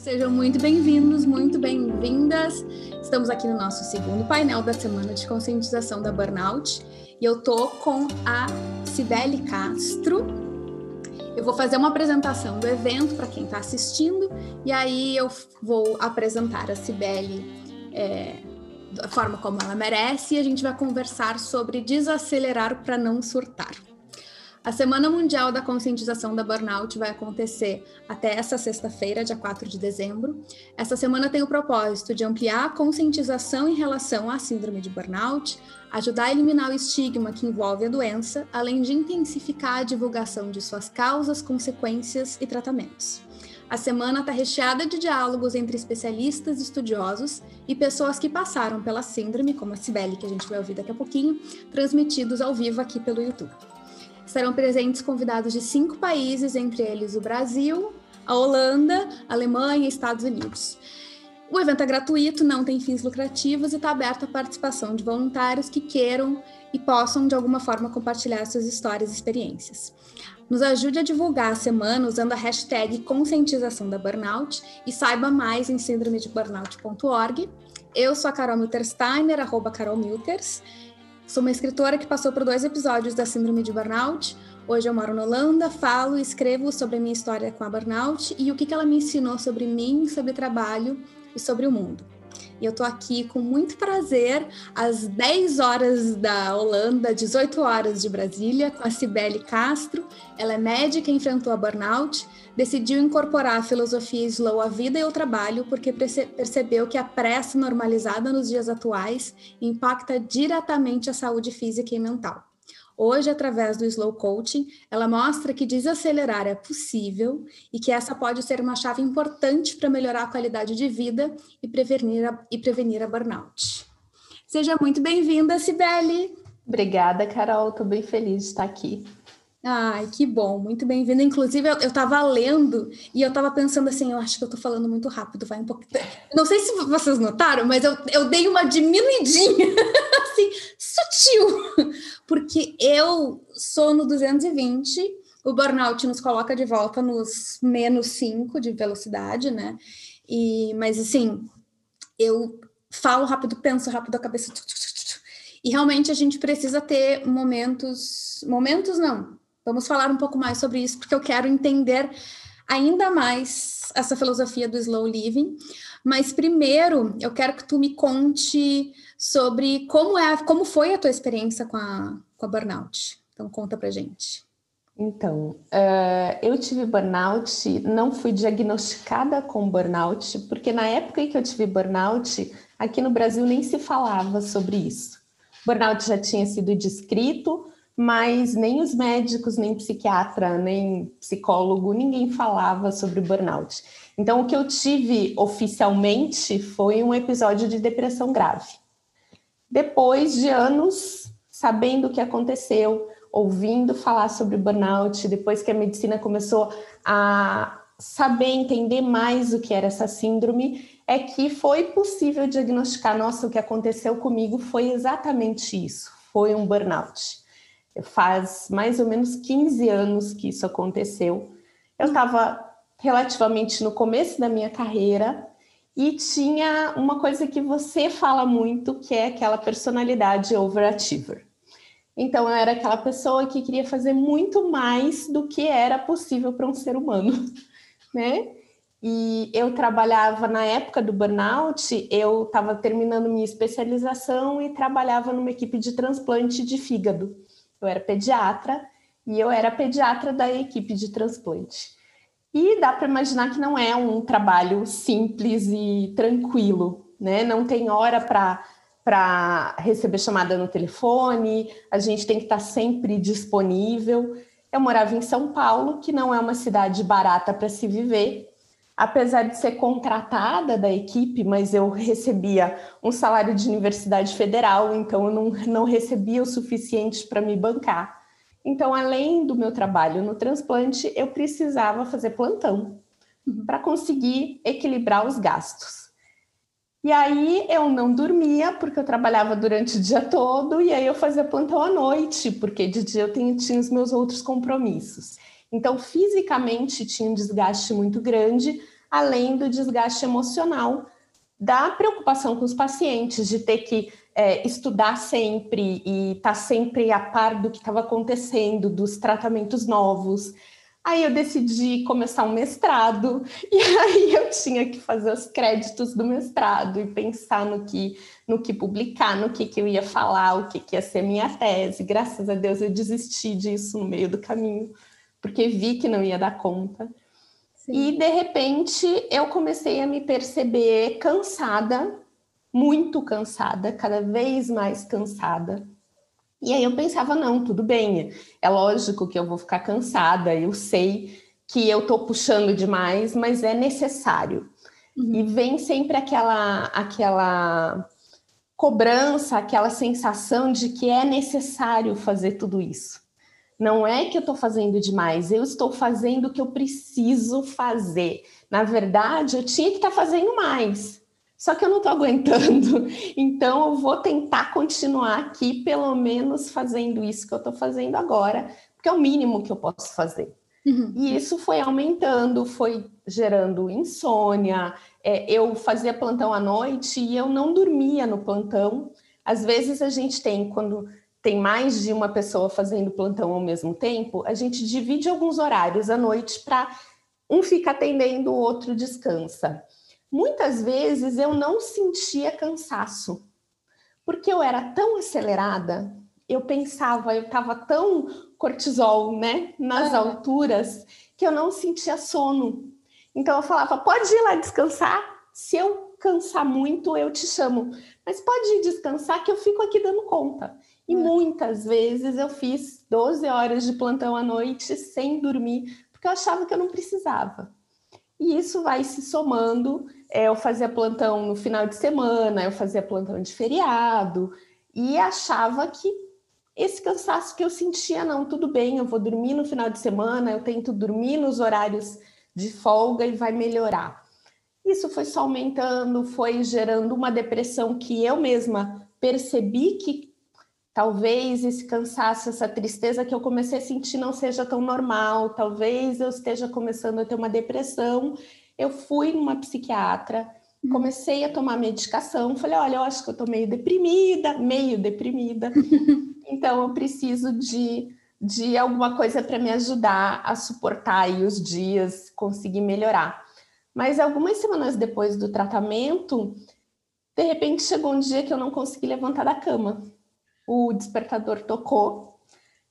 Sejam muito bem-vindos, muito bem-vindas. Estamos aqui no nosso segundo painel da semana de conscientização da burnout e eu tô com a Cibele Castro. Eu vou fazer uma apresentação do evento para quem está assistindo e aí eu vou apresentar a Cibele é, da forma como ela merece e a gente vai conversar sobre desacelerar para não surtar. A Semana Mundial da Conscientização da Burnout vai acontecer até essa sexta-feira, dia 4 de dezembro. Essa semana tem o propósito de ampliar a conscientização em relação à síndrome de burnout, ajudar a eliminar o estigma que envolve a doença, além de intensificar a divulgação de suas causas, consequências e tratamentos. A semana está recheada de diálogos entre especialistas, estudiosos e pessoas que passaram pela síndrome, como a Cibele, que a gente vai ouvir daqui a pouquinho, transmitidos ao vivo aqui pelo YouTube. Estarão presentes convidados de cinco países, entre eles o Brasil, a Holanda, a Alemanha e Estados Unidos. O evento é gratuito, não tem fins lucrativos e está aberto à participação de voluntários que queiram e possam, de alguma forma, compartilhar suas histórias e experiências. Nos ajude a divulgar a semana usando a hashtag conscientização da burnout e saiba mais em síndromedeburnout.org. Eu sou a Carol Miltersteiner, arroba Carol Milters, Sou uma escritora que passou por dois episódios da Síndrome de Burnout. Hoje eu moro na Holanda, falo e escrevo sobre a minha história com a burnout e o que ela me ensinou sobre mim, sobre trabalho e sobre o mundo. E eu tô aqui com muito prazer, às 10 horas da Holanda, 18 horas de Brasília, com a Cibele Castro. Ela é médica enfrentou a burnout, decidiu incorporar a filosofia slow à vida e ao trabalho porque percebeu que a pressa normalizada nos dias atuais impacta diretamente a saúde física e mental. Hoje, através do Slow Coaching, ela mostra que desacelerar é possível e que essa pode ser uma chave importante para melhorar a qualidade de vida e prevenir a, e prevenir a burnout. Seja muito bem-vinda, Sibeli. Obrigada, Carol. Estou bem feliz de estar aqui. Ai, que bom, muito bem-vinda. Inclusive, eu estava lendo e eu estava pensando assim, eu acho que eu estou falando muito rápido, vai um pouco. Não sei se vocês notaram, mas eu, eu dei uma diminuidinha, assim, sutil, porque eu sou no 220, o burnout nos coloca de volta nos menos 5 de velocidade, né? E, mas assim, eu falo rápido, penso rápido, a cabeça. E realmente a gente precisa ter momentos. Momentos não, Vamos falar um pouco mais sobre isso, porque eu quero entender ainda mais essa filosofia do slow living. Mas primeiro, eu quero que tu me conte sobre como é, como foi a tua experiência com a, com a burnout. Então conta pra gente. Então, uh, eu tive burnout, não fui diagnosticada com burnout, porque na época em que eu tive burnout, aqui no Brasil nem se falava sobre isso. Burnout já tinha sido descrito, mas nem os médicos, nem psiquiatra, nem psicólogo, ninguém falava sobre burnout. Então, o que eu tive oficialmente foi um episódio de depressão grave. Depois de anos sabendo o que aconteceu, ouvindo falar sobre burnout, depois que a medicina começou a saber entender mais o que era essa síndrome, é que foi possível diagnosticar: nossa, o que aconteceu comigo foi exatamente isso, foi um burnout. Faz mais ou menos 15 anos que isso aconteceu. Eu estava relativamente no começo da minha carreira e tinha uma coisa que você fala muito, que é aquela personalidade overachiever. Então, eu era aquela pessoa que queria fazer muito mais do que era possível para um ser humano, né? E eu trabalhava na época do burnout, eu estava terminando minha especialização e trabalhava numa equipe de transplante de fígado. Eu era pediatra e eu era pediatra da equipe de transplante. E dá para imaginar que não é um trabalho simples e tranquilo, né? Não tem hora para receber chamada no telefone, a gente tem que estar sempre disponível. Eu morava em São Paulo, que não é uma cidade barata para se viver, apesar de ser contratada da equipe, mas eu recebia um salário de universidade federal, então eu não, não recebia o suficiente para me bancar. Então, além do meu trabalho no transplante, eu precisava fazer plantão para conseguir equilibrar os gastos. E aí eu não dormia, porque eu trabalhava durante o dia todo, e aí eu fazia plantão à noite, porque de dia eu tinha, tinha os meus outros compromissos. Então, fisicamente tinha um desgaste muito grande, além do desgaste emocional da preocupação com os pacientes, de ter que é, estudar sempre e estar tá sempre a par do que estava acontecendo, dos tratamentos novos. Aí eu decidi começar um mestrado e aí eu tinha que fazer os créditos do mestrado e pensar no que no que publicar, no que, que eu ia falar, o que, que ia ser minha tese. Graças a Deus eu desisti disso no meio do caminho, porque vi que não ia dar conta. Sim. E de repente eu comecei a me perceber cansada, muito cansada, cada vez mais cansada e aí eu pensava, não, tudo bem, é lógico que eu vou ficar cansada, eu sei que eu estou puxando demais, mas é necessário. Uhum. E vem sempre aquela, aquela cobrança, aquela sensação de que é necessário fazer tudo isso. Não é que eu estou fazendo demais, eu estou fazendo o que eu preciso fazer. Na verdade, eu tinha que estar tá fazendo mais. Só que eu não estou aguentando, então eu vou tentar continuar aqui, pelo menos fazendo isso que eu estou fazendo agora, porque é o mínimo que eu posso fazer. Uhum. E isso foi aumentando, foi gerando insônia. É, eu fazia plantão à noite e eu não dormia no plantão. Às vezes a gente tem, quando tem mais de uma pessoa fazendo plantão ao mesmo tempo, a gente divide alguns horários à noite para um fica atendendo, o outro descansa. Muitas vezes eu não sentia cansaço, porque eu era tão acelerada, eu pensava, eu estava tão cortisol, né, nas alturas, que eu não sentia sono. Então eu falava, pode ir lá descansar, se eu cansar muito, eu te chamo, mas pode ir descansar que eu fico aqui dando conta. E muitas vezes eu fiz 12 horas de plantão à noite sem dormir, porque eu achava que eu não precisava. E isso vai se somando é, eu fazia plantão no final de semana, eu fazia plantão de feriado e achava que esse cansaço que eu sentia, não, tudo bem, eu vou dormir no final de semana, eu tento dormir nos horários de folga e vai melhorar. Isso foi só aumentando, foi gerando uma depressão que eu mesma percebi que talvez esse cansaço, essa tristeza que eu comecei a sentir não seja tão normal, talvez eu esteja começando a ter uma depressão eu fui numa psiquiatra, uhum. comecei a tomar medicação, falei, olha, eu acho que eu tô meio deprimida, meio deprimida, então eu preciso de, de alguma coisa para me ajudar a suportar aí os dias, conseguir melhorar. Mas algumas semanas depois do tratamento, de repente chegou um dia que eu não consegui levantar da cama. O despertador tocou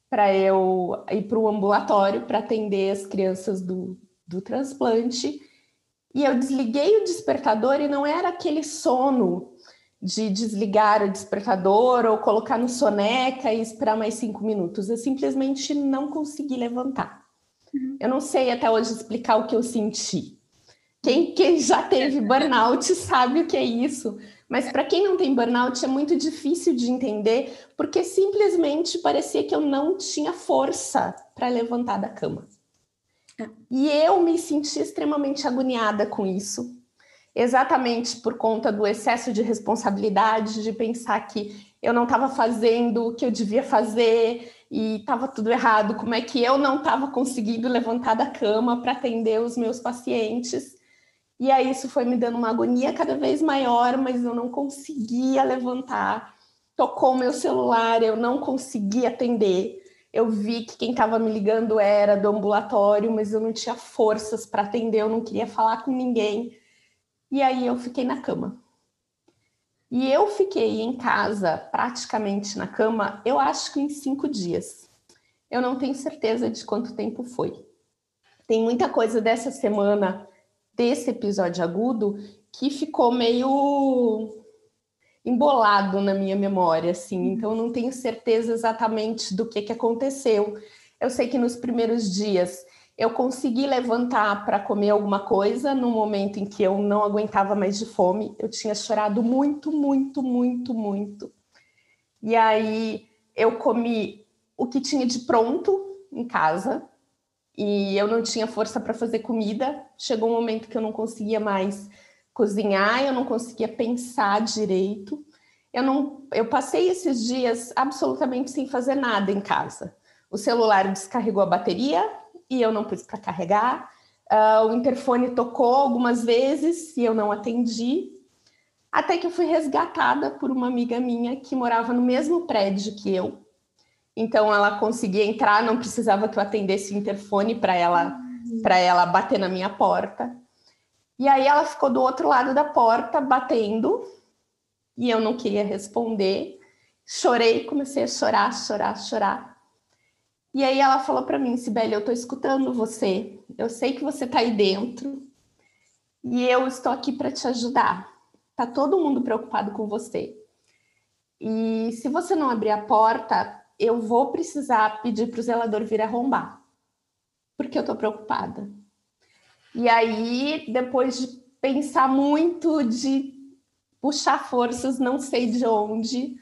para eu ir para o ambulatório para atender as crianças do, do transplante e eu desliguei o despertador e não era aquele sono de desligar o despertador ou colocar no soneca e esperar mais cinco minutos. Eu simplesmente não consegui levantar. Uhum. Eu não sei até hoje explicar o que eu senti. Quem, quem já teve burnout sabe o que é isso. Mas para quem não tem burnout é muito difícil de entender, porque simplesmente parecia que eu não tinha força para levantar da cama. E eu me senti extremamente agoniada com isso, exatamente por conta do excesso de responsabilidade, de pensar que eu não estava fazendo o que eu devia fazer e estava tudo errado. Como é que eu não estava conseguindo levantar da cama para atender os meus pacientes? E aí isso foi me dando uma agonia cada vez maior, mas eu não conseguia levantar. Tocou meu celular, eu não conseguia atender eu vi que quem estava me ligando era do ambulatório, mas eu não tinha forças para atender, eu não queria falar com ninguém. E aí eu fiquei na cama. E eu fiquei em casa, praticamente na cama, eu acho que em cinco dias. Eu não tenho certeza de quanto tempo foi. Tem muita coisa dessa semana, desse episódio agudo, que ficou meio embolado na minha memória, assim, uhum. então eu não tenho certeza exatamente do que, que aconteceu. Eu sei que nos primeiros dias eu consegui levantar para comer alguma coisa no momento em que eu não aguentava mais de fome. Eu tinha chorado muito, muito, muito, muito. E aí eu comi o que tinha de pronto em casa e eu não tinha força para fazer comida. Chegou um momento que eu não conseguia mais cozinhar, eu não conseguia pensar direito. Eu não, eu passei esses dias absolutamente sem fazer nada em casa. O celular descarregou a bateria e eu não pus para carregar. Uh, o interfone tocou algumas vezes e eu não atendi, até que eu fui resgatada por uma amiga minha que morava no mesmo prédio que eu. Então ela conseguia entrar, não precisava que eu atendesse o interfone para ela para ela bater na minha porta. E aí ela ficou do outro lado da porta batendo e eu não queria responder. Chorei, comecei a chorar, chorar, chorar. E aí ela falou para mim, Sibeli, eu estou escutando você. Eu sei que você está aí dentro e eu estou aqui para te ajudar. Tá todo mundo preocupado com você. E se você não abrir a porta, eu vou precisar pedir para o zelador vir arrombar, porque eu estou preocupada. E aí, depois de pensar muito, de puxar forças, não sei de onde,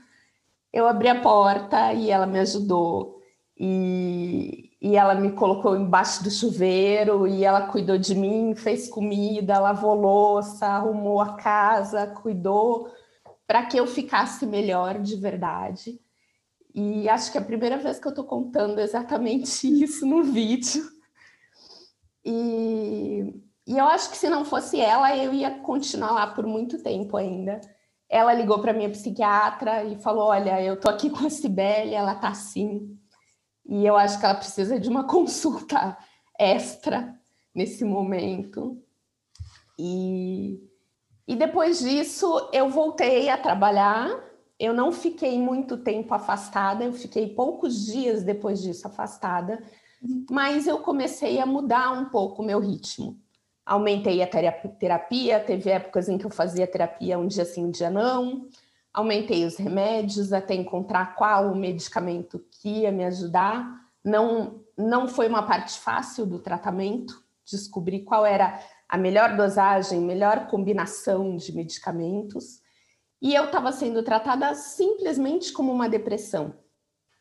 eu abri a porta e ela me ajudou e, e ela me colocou embaixo do chuveiro e ela cuidou de mim, fez comida, lavou louça, arrumou a casa, cuidou para que eu ficasse melhor de verdade. E acho que é a primeira vez que eu estou contando exatamente isso no vídeo. E, e eu acho que se não fosse ela, eu ia continuar lá por muito tempo ainda. Ela ligou para minha psiquiatra e falou: Olha, eu tô aqui com a Cibele, ela tá assim e eu acho que ela precisa de uma consulta extra nesse momento. E, e depois disso, eu voltei a trabalhar. Eu não fiquei muito tempo afastada, eu fiquei poucos dias depois disso afastada, mas eu comecei a mudar um pouco o meu ritmo. Aumentei a terapia, teve épocas em que eu fazia terapia um dia sim, um dia não aumentei os remédios até encontrar qual o medicamento que ia me ajudar. Não, não foi uma parte fácil do tratamento, descobrir qual era a melhor dosagem, melhor combinação de medicamentos. E eu estava sendo tratada simplesmente como uma depressão,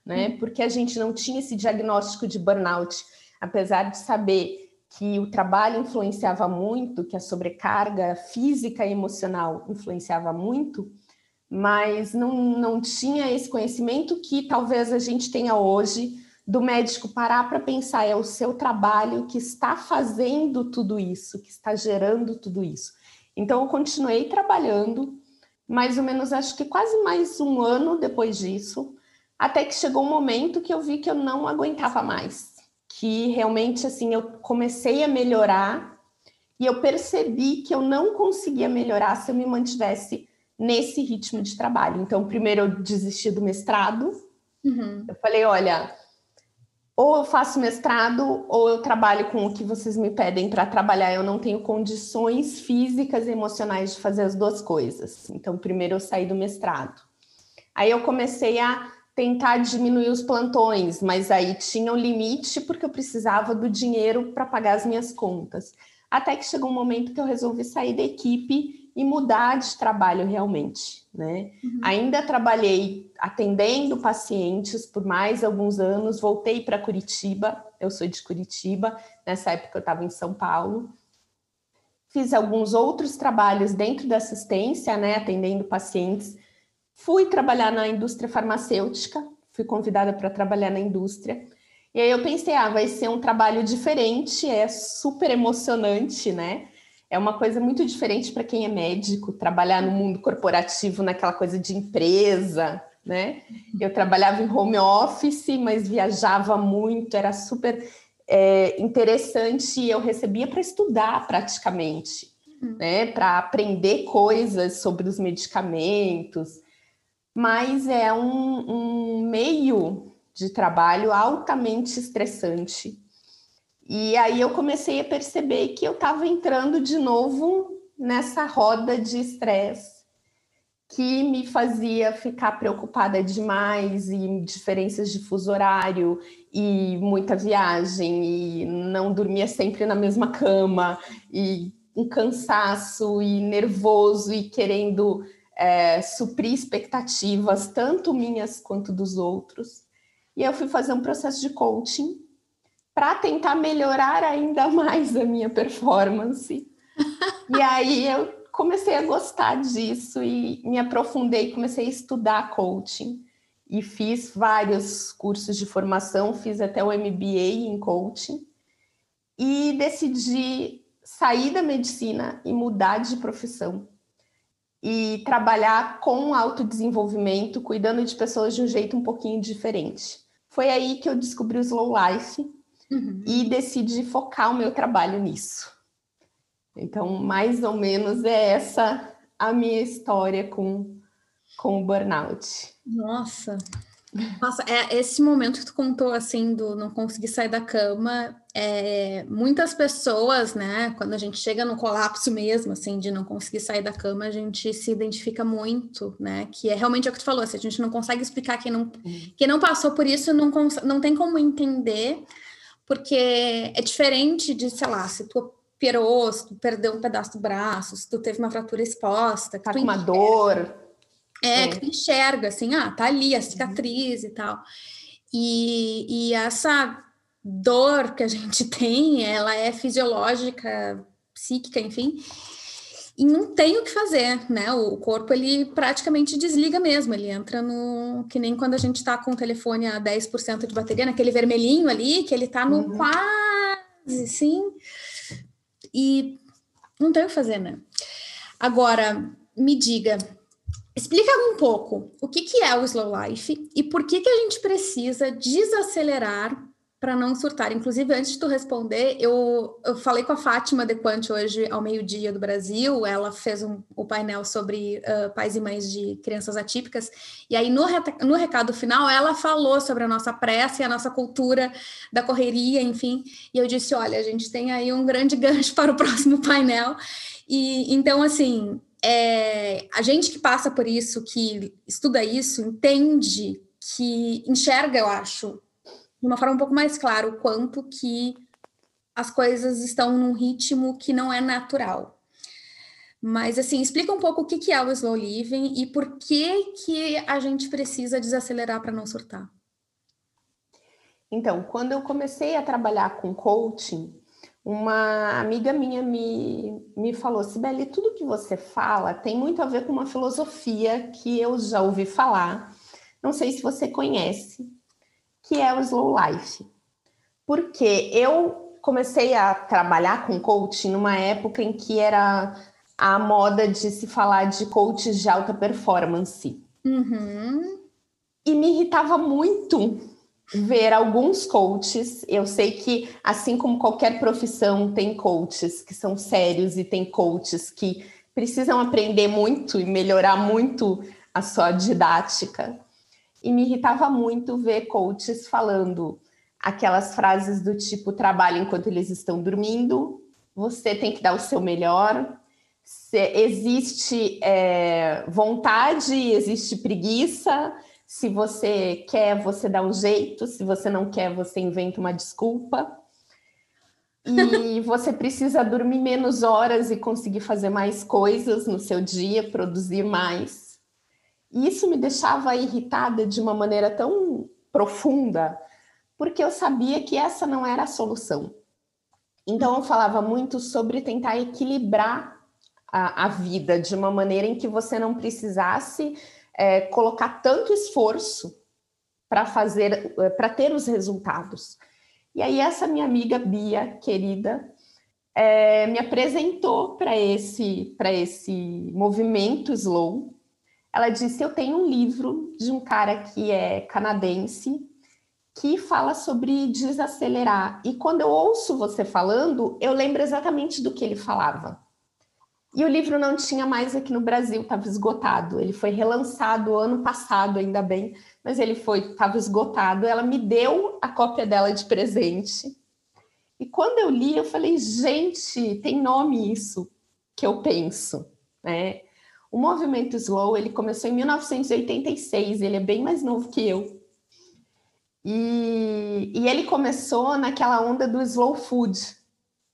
né? Hum. Porque a gente não tinha esse diagnóstico de burnout, apesar de saber que o trabalho influenciava muito, que a sobrecarga física e emocional influenciava muito, mas não, não tinha esse conhecimento que talvez a gente tenha hoje do médico parar para pensar, é o seu trabalho que está fazendo tudo isso, que está gerando tudo isso. Então, eu continuei trabalhando, mais ou menos, acho que quase mais um ano depois disso, até que chegou um momento que eu vi que eu não aguentava mais, que realmente, assim, eu comecei a melhorar e eu percebi que eu não conseguia melhorar se eu me mantivesse nesse ritmo de trabalho. Então, primeiro eu desisti do mestrado. Uhum. Eu falei, olha, ou eu faço mestrado ou eu trabalho com o que vocês me pedem para trabalhar. Eu não tenho condições físicas e emocionais de fazer as duas coisas. Então, primeiro eu saí do mestrado. Aí eu comecei a tentar diminuir os plantões, mas aí tinha um limite porque eu precisava do dinheiro para pagar as minhas contas. Até que chegou um momento que eu resolvi sair da equipe e mudar de trabalho realmente, né? Uhum. Ainda trabalhei atendendo pacientes por mais alguns anos, voltei para Curitiba, eu sou de Curitiba, nessa época eu estava em São Paulo. Fiz alguns outros trabalhos dentro da assistência, né, atendendo pacientes. Fui trabalhar na indústria farmacêutica, fui convidada para trabalhar na indústria. E aí eu pensei, ah, vai ser um trabalho diferente, é super emocionante, né? É uma coisa muito diferente para quem é médico, trabalhar no mundo corporativo, naquela coisa de empresa, né? Eu trabalhava em home office, mas viajava muito, era super é, interessante e eu recebia para estudar praticamente, uhum. né? Para aprender coisas sobre os medicamentos. Mas é um, um meio de trabalho altamente estressante e aí eu comecei a perceber que eu estava entrando de novo nessa roda de estresse que me fazia ficar preocupada demais e diferenças de fuso horário e muita viagem e não dormia sempre na mesma cama e um cansaço e nervoso e querendo é, suprir expectativas tanto minhas quanto dos outros. E eu fui fazer um processo de coaching para tentar melhorar ainda mais a minha performance. e aí eu comecei a gostar disso e me aprofundei, comecei a estudar coaching e fiz vários cursos de formação, fiz até o MBA em coaching. e decidi sair da medicina e mudar de profissão e trabalhar com autodesenvolvimento, cuidando de pessoas de um jeito um pouquinho diferente. Foi aí que eu descobri o Slow Life uhum. e decidi focar o meu trabalho nisso. Então, mais ou menos é essa a minha história com, com o burnout. Nossa, nossa, é, esse momento que tu contou, assim, do não conseguir sair da cama, é, muitas pessoas, né, quando a gente chega no colapso mesmo, assim, de não conseguir sair da cama, a gente se identifica muito, né, que é realmente o que tu falou, se a gente não consegue explicar quem não, quem não passou por isso, não, não tem como entender, porque é diferente de, sei lá, se tu pirou, se tu perdeu um pedaço do braço, se tu teve uma fratura exposta, tá com uma dor. É, é, que tu enxerga, assim, ah, tá ali a cicatriz e tal. E, e essa dor que a gente tem, ela é fisiológica, psíquica, enfim, e não tem o que fazer, né? O corpo ele praticamente desliga mesmo, ele entra no que nem quando a gente tá com o telefone a 10% de bateria, naquele vermelhinho ali, que ele tá no uhum. quase, sim. E não tem o que fazer, né? Agora, me diga, Explica um pouco o que, que é o slow life e por que, que a gente precisa desacelerar para não surtar. Inclusive, antes de tu responder, eu, eu falei com a Fátima Dequante hoje ao meio-dia do Brasil. Ela fez um, o painel sobre uh, pais e mães de crianças atípicas. E aí, no, no recado final, ela falou sobre a nossa pressa e a nossa cultura da correria, enfim. E eu disse: olha, a gente tem aí um grande gancho para o próximo painel. E então, assim, é, a gente que passa por isso, que estuda isso, entende que enxerga, eu acho, de uma forma um pouco mais clara o quanto que as coisas estão num ritmo que não é natural. Mas assim, explica um pouco o que é o slow living e por que que a gente precisa desacelerar para não surtar. Então, quando eu comecei a trabalhar com coaching, uma amiga minha me, me falou, Sibeli, tudo que você fala tem muito a ver com uma filosofia que eu já ouvi falar, não sei se você conhece, que é o Slow Life. Porque eu comecei a trabalhar com coaching numa época em que era a moda de se falar de coaches de alta performance. Uhum. E me irritava muito ver alguns coaches. Eu sei que, assim como qualquer profissão, tem coaches que são sérios e tem coaches que precisam aprender muito e melhorar muito a sua didática. E me irritava muito ver coaches falando aquelas frases do tipo: trabalhe enquanto eles estão dormindo, você tem que dar o seu melhor. Se existe é, vontade, existe preguiça, se você quer, você dá um jeito, se você não quer, você inventa uma desculpa. E você precisa dormir menos horas e conseguir fazer mais coisas no seu dia, produzir mais. E isso me deixava irritada de uma maneira tão profunda, porque eu sabia que essa não era a solução. Então eu falava muito sobre tentar equilibrar a, a vida de uma maneira em que você não precisasse é, colocar tanto esforço para fazer, é, para ter os resultados. E aí essa minha amiga Bia, querida, é, me apresentou para esse, para esse movimento slow. Ela disse: Eu tenho um livro de um cara que é canadense que fala sobre desacelerar. E quando eu ouço você falando, eu lembro exatamente do que ele falava. E o livro não tinha mais aqui no Brasil, estava esgotado. Ele foi relançado ano passado, ainda bem, mas ele foi, estava esgotado. Ela me deu a cópia dela de presente. E quando eu li, eu falei, gente, tem nome isso que eu penso, né? O movimento slow, ele começou em 1986, ele é bem mais novo que eu. E, e ele começou naquela onda do slow food,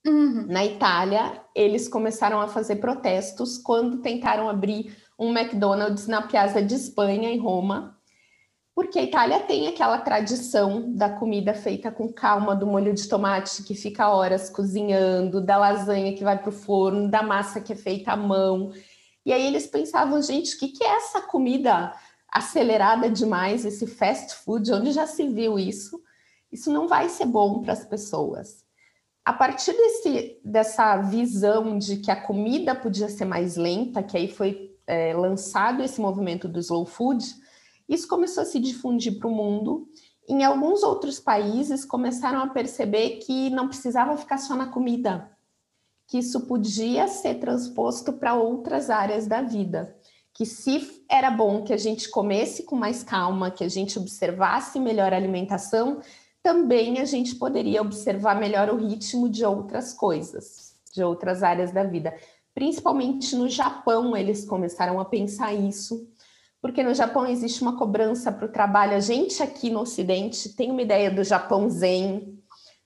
Uhum. Na Itália, eles começaram a fazer protestos quando tentaram abrir um McDonald's na Piazza de Espanha, em Roma, porque a Itália tem aquela tradição da comida feita com calma, do molho de tomate que fica horas cozinhando, da lasanha que vai para o forno, da massa que é feita à mão. E aí eles pensavam, gente, o que, que é essa comida acelerada demais, esse fast food? Onde já se viu isso? Isso não vai ser bom para as pessoas. A partir desse, dessa visão de que a comida podia ser mais lenta, que aí foi é, lançado esse movimento do slow food, isso começou a se difundir para o mundo. Em alguns outros países começaram a perceber que não precisava ficar só na comida, que isso podia ser transposto para outras áreas da vida. Que se era bom que a gente comesse com mais calma, que a gente observasse melhor a alimentação, também a gente poderia observar melhor o ritmo de outras coisas, de outras áreas da vida. Principalmente no Japão, eles começaram a pensar isso, porque no Japão existe uma cobrança para o trabalho. A gente aqui no Ocidente tem uma ideia do Japão zen,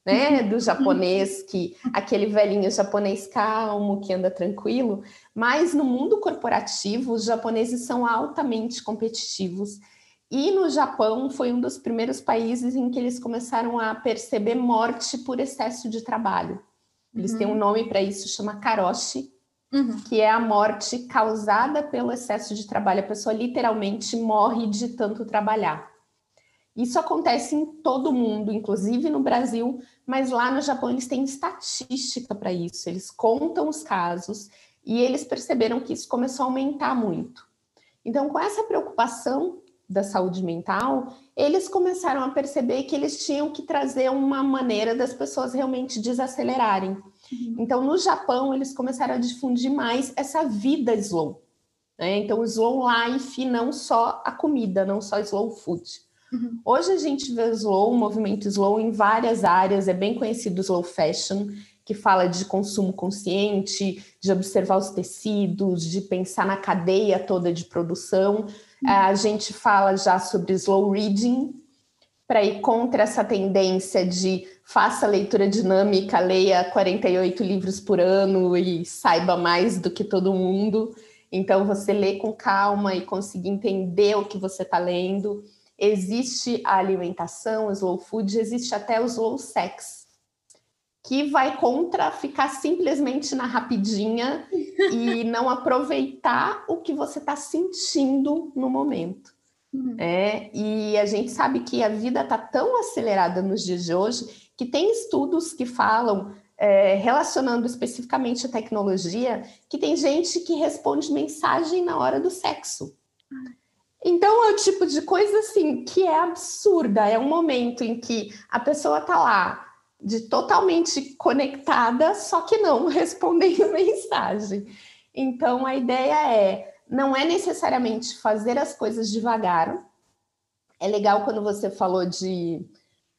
né? Do japonês que aquele velhinho japonês calmo que anda tranquilo, mas no mundo corporativo os japoneses são altamente competitivos. E no Japão foi um dos primeiros países em que eles começaram a perceber morte por excesso de trabalho. Eles uhum. têm um uhum. nome para isso, chama karoshi, uhum. que é a morte causada pelo excesso de trabalho. A pessoa literalmente morre de tanto trabalhar. Isso acontece em todo mundo, inclusive no Brasil, mas lá no Japão eles têm estatística para isso, eles contam os casos e eles perceberam que isso começou a aumentar muito. Então, com essa preocupação da saúde mental, eles começaram a perceber que eles tinham que trazer uma maneira das pessoas realmente desacelerarem. Uhum. Então, no Japão, eles começaram a difundir mais essa vida slow. Né? Então, slow life, não só a comida, não só slow food. Uhum. Hoje a gente vê slow, o movimento slow em várias áreas, é bem conhecido o slow fashion, que fala de consumo consciente, de observar os tecidos, de pensar na cadeia toda de produção. Uhum. A gente fala já sobre slow reading, para ir contra essa tendência de faça leitura dinâmica, leia 48 livros por ano e saiba mais do que todo mundo. Então, você lê com calma e conseguir entender o que você está lendo. Existe a alimentação, o slow food, existe até o slow sex, que vai contra ficar simplesmente na rapidinha e não aproveitar o que você está sentindo no momento. Uhum. É, e a gente sabe que a vida está tão acelerada nos dias de hoje que tem estudos que falam, é, relacionando especificamente a tecnologia, que tem gente que responde mensagem na hora do sexo. Então é o tipo de coisa assim que é absurda. É um momento em que a pessoa está lá de totalmente conectada, só que não respondendo mensagem. Então a ideia é não é necessariamente fazer as coisas devagar. É legal quando você falou de.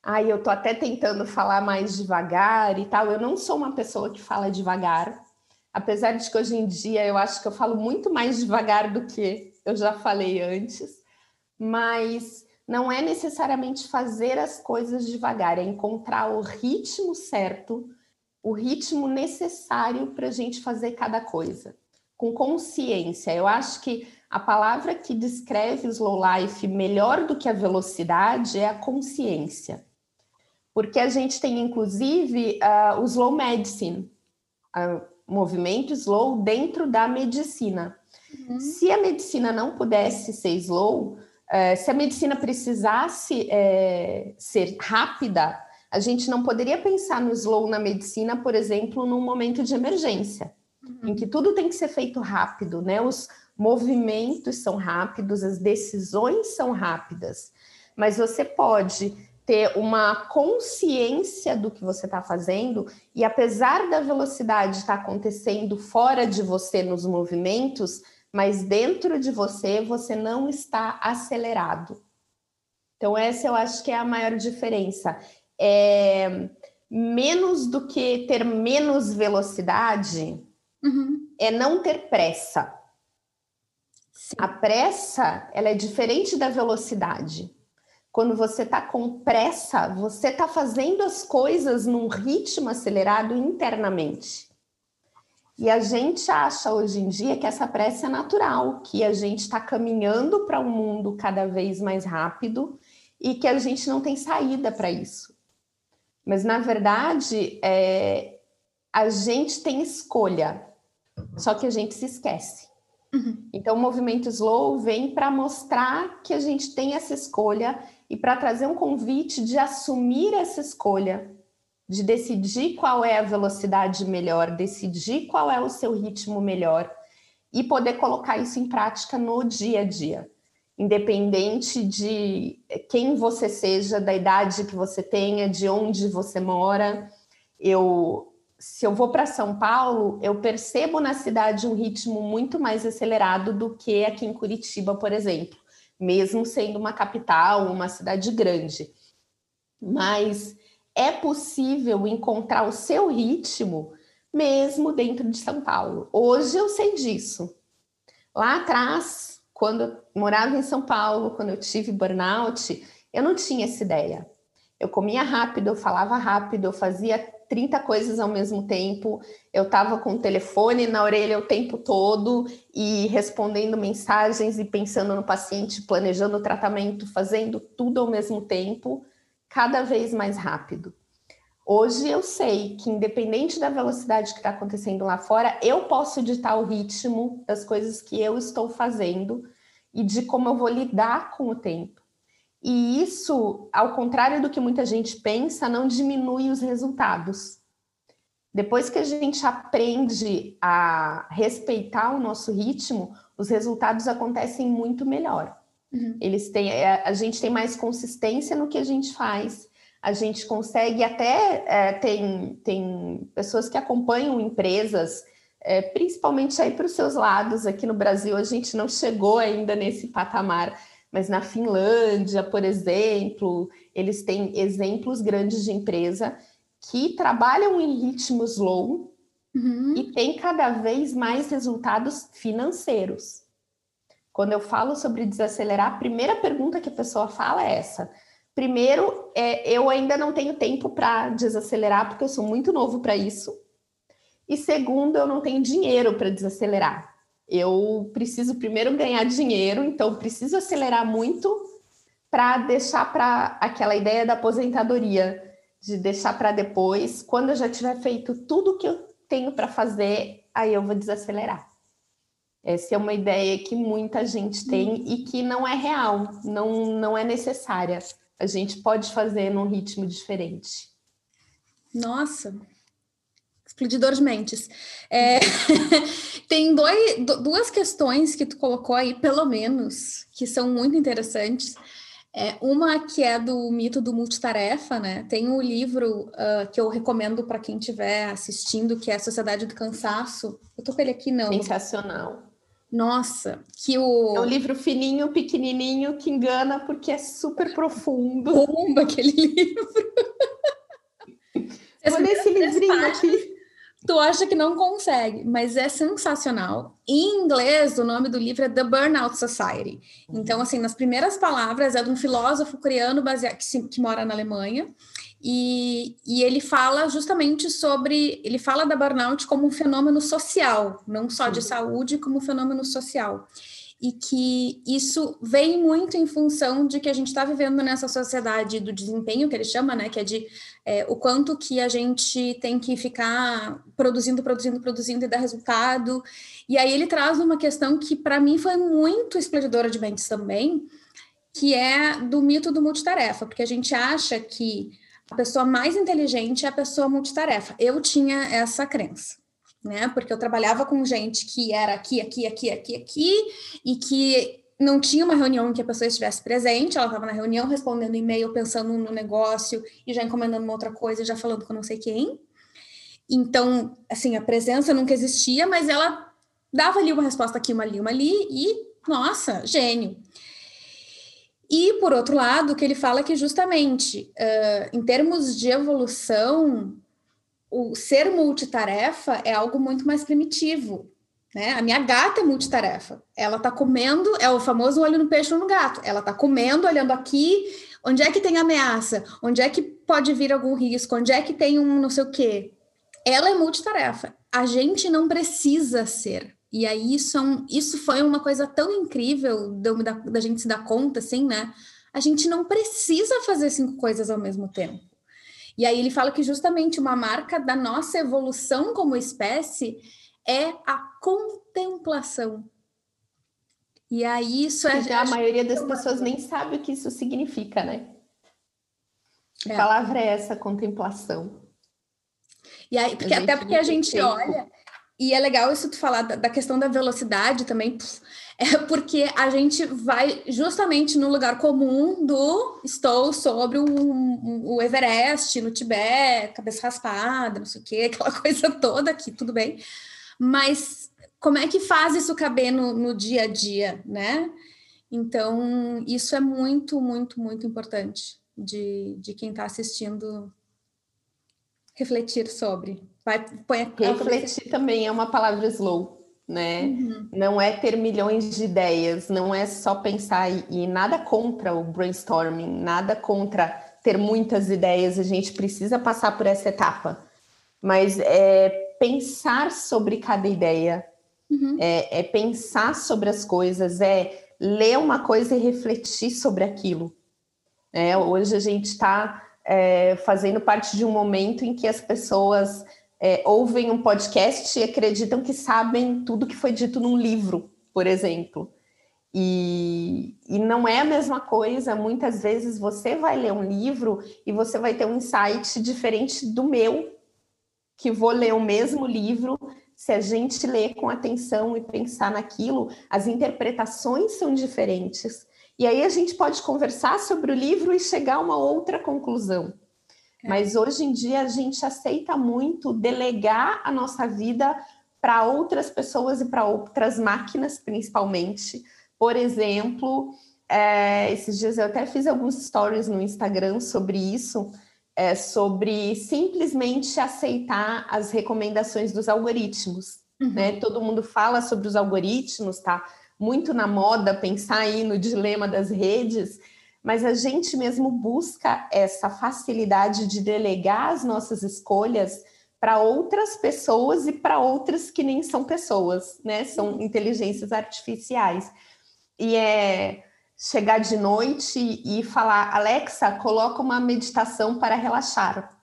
Ai, eu tô até tentando falar mais devagar e tal. Eu não sou uma pessoa que fala devagar. Apesar de que hoje em dia eu acho que eu falo muito mais devagar do que eu já falei antes. Mas não é necessariamente fazer as coisas devagar, é encontrar o ritmo certo, o ritmo necessário para a gente fazer cada coisa com consciência. Eu acho que a palavra que descreve o slow life melhor do que a velocidade é a consciência. Porque a gente tem, inclusive, uh, o slow medicine, uh, movimento slow dentro da medicina. Uhum. Se a medicina não pudesse ser slow, uh, se a medicina precisasse é, ser rápida, a gente não poderia pensar no slow na medicina, por exemplo, num momento de emergência em que tudo tem que ser feito rápido, né? Os movimentos são rápidos, as decisões são rápidas, mas você pode ter uma consciência do que você está fazendo e apesar da velocidade estar tá acontecendo fora de você nos movimentos, mas dentro de você você não está acelerado. Então essa eu acho que é a maior diferença. É menos do que ter menos velocidade, uhum. é não ter pressa. Sim. A pressa, ela é diferente da velocidade. Quando você está com pressa, você está fazendo as coisas num ritmo acelerado internamente. E a gente acha hoje em dia que essa pressa é natural, que a gente está caminhando para um mundo cada vez mais rápido e que a gente não tem saída para isso. Mas, na verdade, é, a gente tem escolha. Só que a gente se esquece. Uhum. Então, o movimento slow vem para mostrar que a gente tem essa escolha e para trazer um convite de assumir essa escolha de decidir qual é a velocidade melhor, decidir qual é o seu ritmo melhor e poder colocar isso em prática no dia a dia, independente de quem você seja, da idade que você tenha, de onde você mora. Eu, se eu vou para São Paulo, eu percebo na cidade um ritmo muito mais acelerado do que aqui em Curitiba, por exemplo, mesmo sendo uma capital, uma cidade grande. Mas é possível encontrar o seu ritmo mesmo dentro de São Paulo. Hoje eu sei disso. Lá atrás, quando eu morava em São Paulo, quando eu tive burnout, eu não tinha essa ideia. Eu comia rápido, eu falava rápido, eu fazia 30 coisas ao mesmo tempo, eu estava com o telefone na orelha o tempo todo e respondendo mensagens e pensando no paciente, planejando o tratamento, fazendo tudo ao mesmo tempo cada vez mais rápido. Hoje eu sei que, independente da velocidade que está acontecendo lá fora, eu posso ditar o ritmo das coisas que eu estou fazendo e de como eu vou lidar com o tempo. E isso, ao contrário do que muita gente pensa, não diminui os resultados. Depois que a gente aprende a respeitar o nosso ritmo, os resultados acontecem muito melhor. Uhum. Eles têm, é, a gente tem mais consistência no que a gente faz. A gente consegue até é, tem, tem pessoas que acompanham empresas, é, principalmente aí para os seus lados. Aqui no Brasil a gente não chegou ainda nesse patamar, mas na Finlândia, por exemplo, eles têm exemplos grandes de empresa que trabalham em ritmo slow uhum. e têm cada vez mais resultados financeiros. Quando eu falo sobre desacelerar, a primeira pergunta que a pessoa fala é essa. Primeiro, é, eu ainda não tenho tempo para desacelerar, porque eu sou muito novo para isso. E segundo, eu não tenho dinheiro para desacelerar. Eu preciso primeiro ganhar dinheiro, então preciso acelerar muito para deixar para aquela ideia da aposentadoria, de deixar para depois, quando eu já tiver feito tudo que eu tenho para fazer, aí eu vou desacelerar. Essa é uma ideia que muita gente tem e que não é real, não, não é necessária. A gente pode fazer num ritmo diferente. Nossa, explodidor de mentes. É, tem dois, duas questões que tu colocou aí, pelo menos, que são muito interessantes. É, uma que é do mito do multitarefa, né? Tem um livro uh, que eu recomendo para quem estiver assistindo, que é a Sociedade do Cansaço. Eu tô com ele aqui, não. Sensacional. Nossa, que o. É um livro fininho, pequenininho, que engana porque é super profundo. Bomba aquele livro. Olha esse livrinho aqui. Tu acha que não consegue, mas é sensacional. Em inglês, o nome do livro é The Burnout Society. Então, assim, nas primeiras palavras, é de um filósofo coreano baseado, que, que mora na Alemanha. E, e, ele fala justamente sobre, ele fala da burnout como um fenômeno social, não só de saúde, como um fenômeno social. E que isso vem muito em função de que a gente está vivendo nessa sociedade do desempenho, que ele chama, né? Que é de é, o quanto que a gente tem que ficar produzindo, produzindo, produzindo e dar resultado. E aí ele traz uma questão que para mim foi muito explodidora de mentes também, que é do mito do multitarefa, porque a gente acha que a pessoa mais inteligente é a pessoa multitarefa. Eu tinha essa crença, né? Porque eu trabalhava com gente que era aqui, aqui, aqui, aqui, aqui, e que não tinha uma reunião em que a pessoa estivesse presente, ela estava na reunião respondendo e-mail, pensando no negócio e já encomendando uma outra coisa, já falando com não sei quem. Então, assim, a presença nunca existia, mas ela dava ali uma resposta aqui, uma ali, uma ali, e nossa, gênio. E, por outro lado, que ele fala que justamente uh, em termos de evolução, o ser multitarefa é algo muito mais primitivo. Né? A minha gata é multitarefa. Ela está comendo, é o famoso olho no peixe ou no gato. Ela está comendo, olhando aqui, onde é que tem ameaça, onde é que pode vir algum risco, onde é que tem um não sei o quê. Ela é multitarefa. A gente não precisa ser. E aí isso, é um, isso foi uma coisa tão incrível da, da gente se dar conta, assim, né? A gente não precisa fazer cinco coisas ao mesmo tempo. E aí ele fala que justamente uma marca da nossa evolução como espécie é a contemplação. E aí isso é. Já a maioria das pessoas nem sabe o que isso significa, né? Que é. palavra é essa, contemplação? E aí, porque, até porque a gente tempo. olha, e é legal isso tu falar da, da questão da velocidade também, é porque a gente vai justamente no lugar comum do estou sobre o, o Everest, no Tibete, cabeça raspada, não sei o quê, aquela coisa toda aqui, tudo bem. Mas como é que faz isso caber no, no dia a dia, né? Então, isso é muito, muito, muito importante de, de quem está assistindo refletir sobre. Vai, põe a refletir também é uma palavra slow, né? Uhum. Não é ter milhões de ideias, não é só pensar e, e nada contra o brainstorming, nada contra ter muitas ideias, a gente precisa passar por essa etapa. Mas é pensar sobre cada ideia, uhum. é, é pensar sobre as coisas, é ler uma coisa e refletir sobre aquilo. É, hoje a gente está é, fazendo parte de um momento em que as pessoas é, ouvem um podcast e acreditam que sabem tudo que foi dito num livro, por exemplo. E, e não é a mesma coisa. Muitas vezes você vai ler um livro e você vai ter um insight diferente do meu, que vou ler o mesmo livro se a gente ler com atenção e pensar naquilo, as interpretações são diferentes. E aí a gente pode conversar sobre o livro e chegar a uma outra conclusão. É. Mas hoje em dia a gente aceita muito delegar a nossa vida para outras pessoas e para outras máquinas, principalmente. Por exemplo, é, esses dias eu até fiz alguns stories no Instagram sobre isso é, sobre simplesmente aceitar as recomendações dos algoritmos. Uhum. Né? Todo mundo fala sobre os algoritmos, tá muito na moda pensar aí no dilema das redes, mas a gente mesmo busca essa facilidade de delegar as nossas escolhas para outras pessoas e para outras que nem são pessoas, né? São uhum. inteligências artificiais. E é chegar de noite e falar: Alexa, coloca uma meditação para relaxar.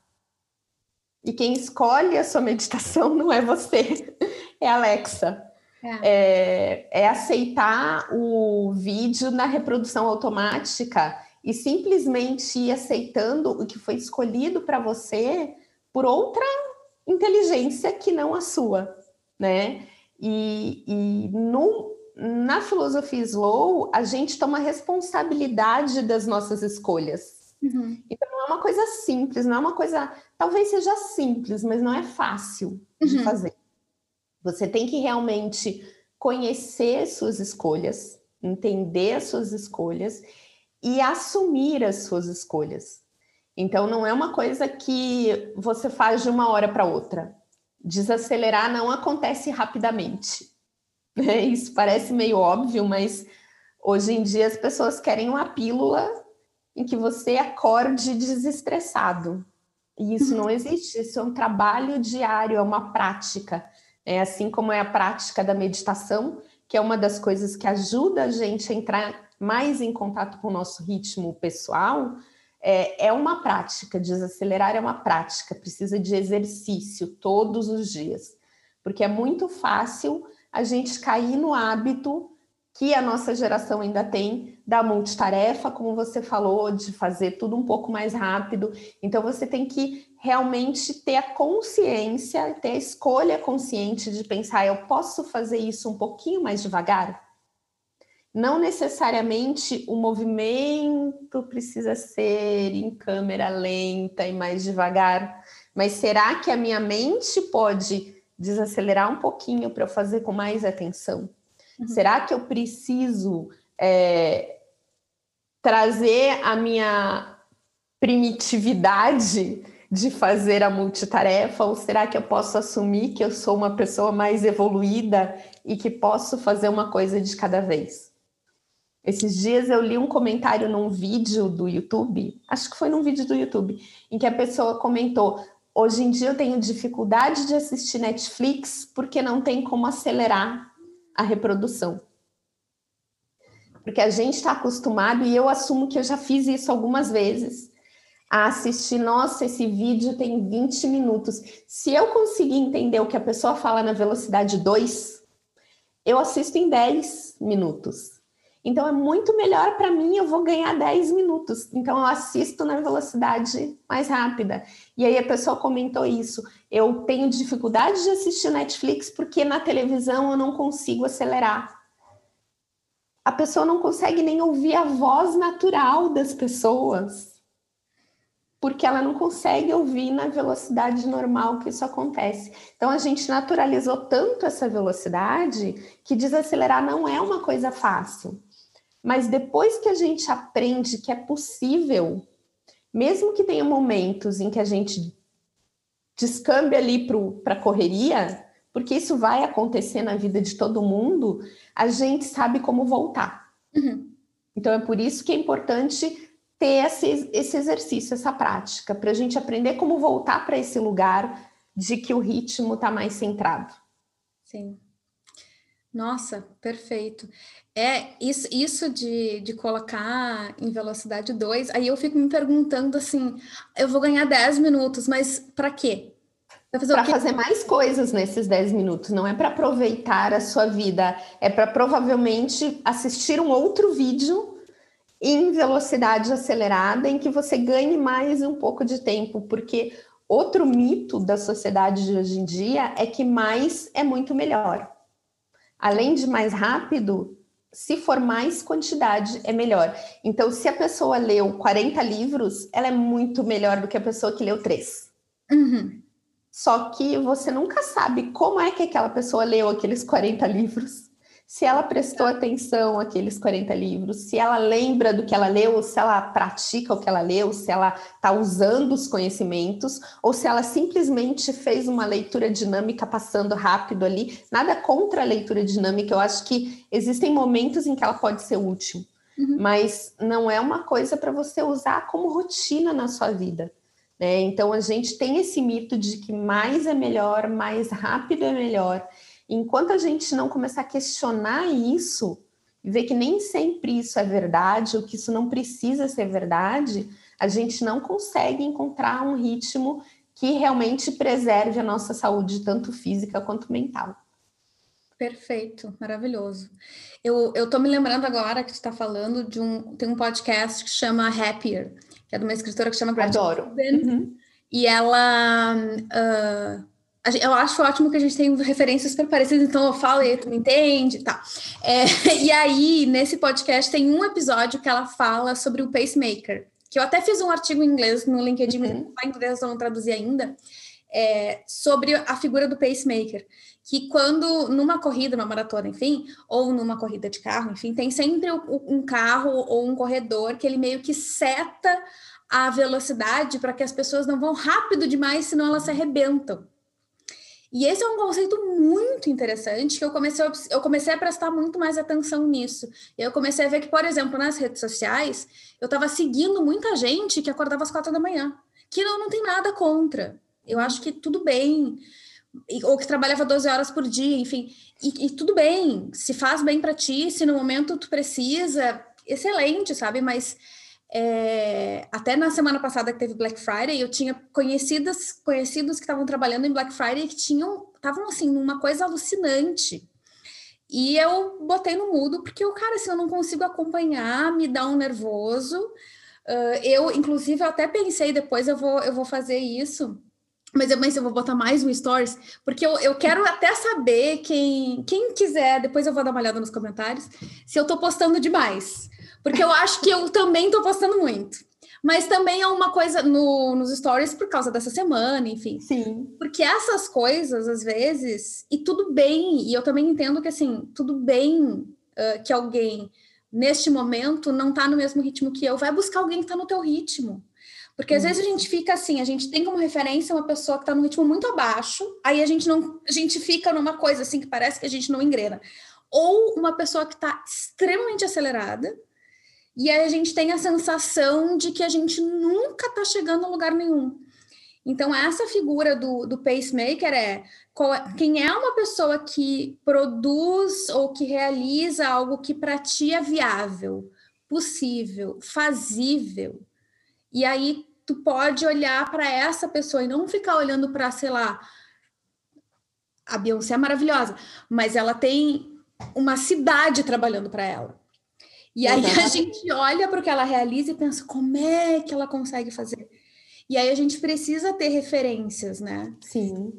E quem escolhe a sua meditação não é você, é a Alexa. É. É, é aceitar o vídeo na reprodução automática e simplesmente ir aceitando o que foi escolhido para você por outra inteligência que não a sua, né? E, e no, na filosofia slow, a gente toma responsabilidade das nossas escolhas. Uhum. Então não é uma coisa simples, não é uma coisa. Talvez seja simples, mas não é fácil uhum. de fazer. Você tem que realmente conhecer suas escolhas, entender as suas escolhas e assumir as suas escolhas. Então não é uma coisa que você faz de uma hora para outra. Desacelerar não acontece rapidamente. Isso parece meio óbvio, mas hoje em dia as pessoas querem uma pílula em que você acorde desestressado. E isso não existe, isso é um trabalho diário, é uma prática. É assim como é a prática da meditação, que é uma das coisas que ajuda a gente a entrar mais em contato com o nosso ritmo pessoal, é, é uma prática, desacelerar é uma prática, precisa de exercício todos os dias, porque é muito fácil a gente cair no hábito que a nossa geração ainda tem da multitarefa, como você falou, de fazer tudo um pouco mais rápido. Então você tem que realmente ter a consciência, ter a escolha consciente de pensar, eu posso fazer isso um pouquinho mais devagar? Não necessariamente o movimento precisa ser em câmera lenta e mais devagar, mas será que a minha mente pode desacelerar um pouquinho para eu fazer com mais atenção? Uhum. Será que eu preciso é, trazer a minha primitividade de fazer a multitarefa? Ou será que eu posso assumir que eu sou uma pessoa mais evoluída e que posso fazer uma coisa de cada vez? Esses dias eu li um comentário num vídeo do YouTube, acho que foi num vídeo do YouTube, em que a pessoa comentou: Hoje em dia eu tenho dificuldade de assistir Netflix porque não tem como acelerar a reprodução. Porque a gente está acostumado, e eu assumo que eu já fiz isso algumas vezes, a assistir, nossa, esse vídeo tem 20 minutos. Se eu conseguir entender o que a pessoa fala na velocidade 2, eu assisto em 10 minutos. Então é muito melhor para mim, eu vou ganhar 10 minutos. Então eu assisto na velocidade mais rápida. E aí a pessoa comentou isso. Eu tenho dificuldade de assistir Netflix porque na televisão eu não consigo acelerar. A pessoa não consegue nem ouvir a voz natural das pessoas. Porque ela não consegue ouvir na velocidade normal que isso acontece. Então a gente naturalizou tanto essa velocidade que desacelerar não é uma coisa fácil. Mas depois que a gente aprende que é possível, mesmo que tenha momentos em que a gente descambe ali para a correria, porque isso vai acontecer na vida de todo mundo, a gente sabe como voltar. Uhum. Então é por isso que é importante ter esse, esse exercício, essa prática, para a gente aprender como voltar para esse lugar de que o ritmo está mais centrado. Sim. Nossa, perfeito. É isso, isso de, de colocar em velocidade 2, aí eu fico me perguntando assim, eu vou ganhar 10 minutos, mas para quê? Para fazer, fazer, mais coisas nesses 10 minutos, não é para aproveitar a sua vida, é para provavelmente assistir um outro vídeo em velocidade acelerada em que você ganhe mais um pouco de tempo, porque outro mito da sociedade de hoje em dia é que mais é muito melhor além de mais rápido, se for mais quantidade, é melhor. Então, se a pessoa leu 40 livros, ela é muito melhor do que a pessoa que leu três. Uhum. Só que você nunca sabe como é que aquela pessoa leu aqueles 40 livros se ela prestou atenção àqueles 40 livros, se ela lembra do que ela leu, se ela pratica o que ela leu, se ela está usando os conhecimentos, ou se ela simplesmente fez uma leitura dinâmica passando rápido ali. Nada contra a leitura dinâmica, eu acho que existem momentos em que ela pode ser útil, uhum. mas não é uma coisa para você usar como rotina na sua vida. Né? Então a gente tem esse mito de que mais é melhor, mais rápido é melhor. Enquanto a gente não começar a questionar isso e ver que nem sempre isso é verdade, ou que isso não precisa ser verdade, a gente não consegue encontrar um ritmo que realmente preserve a nossa saúde, tanto física quanto mental. Perfeito, maravilhoso. Eu, eu tô me lembrando agora que tu está falando de um. Tem um podcast que chama Happier, que é de uma escritora que chama Gretchen Adoro. Uhum. E ela. Uh, eu acho ótimo que a gente tem referências super parecidas, então eu falo e tu me entende tá. É, e aí, nesse podcast, tem um episódio que ela fala sobre o pacemaker, que eu até fiz um artigo em inglês no LinkedIn, uhum. em inglês eu não traduzi ainda, é, sobre a figura do pacemaker. Que quando, numa corrida, numa maratona, enfim, ou numa corrida de carro, enfim, tem sempre um carro ou um corredor que ele meio que seta a velocidade para que as pessoas não vão rápido demais, senão elas se arrebentam. E esse é um conceito muito interessante que eu comecei a, eu comecei a prestar muito mais atenção nisso. E eu comecei a ver que, por exemplo, nas redes sociais, eu estava seguindo muita gente que acordava às quatro da manhã, que não, não tem nada contra. Eu acho que tudo bem, ou que trabalhava 12 horas por dia, enfim, e, e tudo bem, se faz bem para ti, se no momento tu precisa, excelente, sabe? Mas é, até na semana passada que teve Black Friday, eu tinha conhecidas, conhecidos que estavam trabalhando em Black Friday que tinham, estavam assim, numa coisa alucinante. E eu botei no mudo, porque o cara, assim, eu não consigo acompanhar, me dá um nervoso. Uh, eu, inclusive, eu até pensei depois eu vou, eu vou fazer isso. Mas eu pensei, eu vou botar mais um stories, porque eu, eu quero até saber quem, quem quiser, depois eu vou dar uma olhada nos comentários, se eu tô postando demais. Porque eu acho que eu também tô postando muito. Mas também é uma coisa no, nos stories por causa dessa semana, enfim. Sim. Porque essas coisas, às vezes, e tudo bem, e eu também entendo que, assim, tudo bem uh, que alguém, neste momento, não tá no mesmo ritmo que eu, vai buscar alguém que tá no teu ritmo. Porque às vezes a gente fica assim, a gente tem como referência uma pessoa que está num ritmo muito abaixo, aí a gente não, a gente fica numa coisa assim que parece que a gente não engrena. Ou uma pessoa que está extremamente acelerada, e a gente tem a sensação de que a gente nunca está chegando a lugar nenhum. Então, essa figura do, do pacemaker é, é quem é uma pessoa que produz ou que realiza algo que para ti é viável, possível, fazível. E aí tu pode olhar para essa pessoa e não ficar olhando para, sei lá, a Beyoncé é maravilhosa, mas ela tem uma cidade trabalhando para ela. E aí a gente olha para o que ela realiza e pensa como é que ela consegue fazer. E aí a gente precisa ter referências, né? Sim.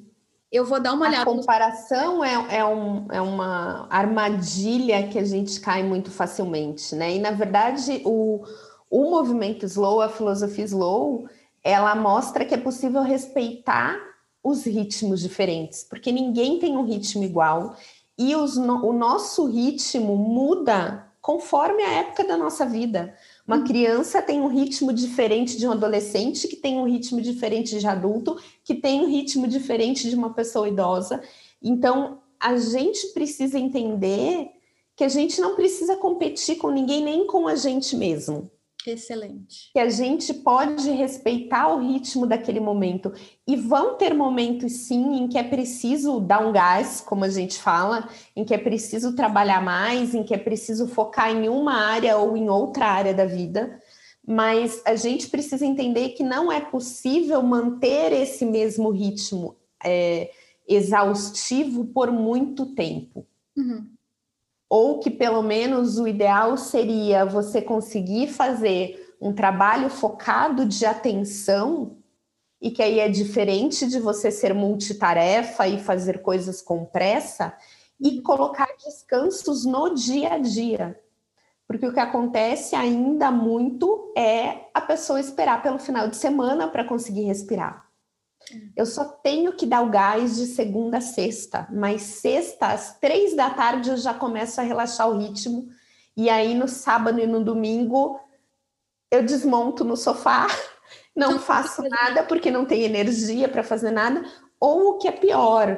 Eu vou dar uma olhada. A comparação no... é, é, um, é uma armadilha que a gente cai muito facilmente, né? E na verdade o, o movimento slow, a filosofia slow, ela mostra que é possível respeitar os ritmos diferentes, porque ninguém tem um ritmo igual e os, o nosso ritmo muda conforme a época da nossa vida. Uma uhum. criança tem um ritmo diferente de um adolescente, que tem um ritmo diferente de adulto, que tem um ritmo diferente de uma pessoa idosa. Então, a gente precisa entender que a gente não precisa competir com ninguém, nem com a gente mesmo. Excelente. Que a gente pode respeitar o ritmo daquele momento. E vão ter momentos, sim, em que é preciso dar um gás, como a gente fala, em que é preciso trabalhar mais, em que é preciso focar em uma área ou em outra área da vida. Mas a gente precisa entender que não é possível manter esse mesmo ritmo é, exaustivo por muito tempo. Uhum ou que pelo menos o ideal seria você conseguir fazer um trabalho focado de atenção e que aí é diferente de você ser multitarefa e fazer coisas com pressa e colocar descansos no dia a dia. Porque o que acontece ainda muito é a pessoa esperar pelo final de semana para conseguir respirar. Eu só tenho que dar o gás de segunda a sexta, mas sexta, às três da tarde, eu já começo a relaxar o ritmo. E aí, no sábado e no domingo, eu desmonto no sofá, não, não faço nada porque não tenho energia para fazer nada. Ou o que é pior,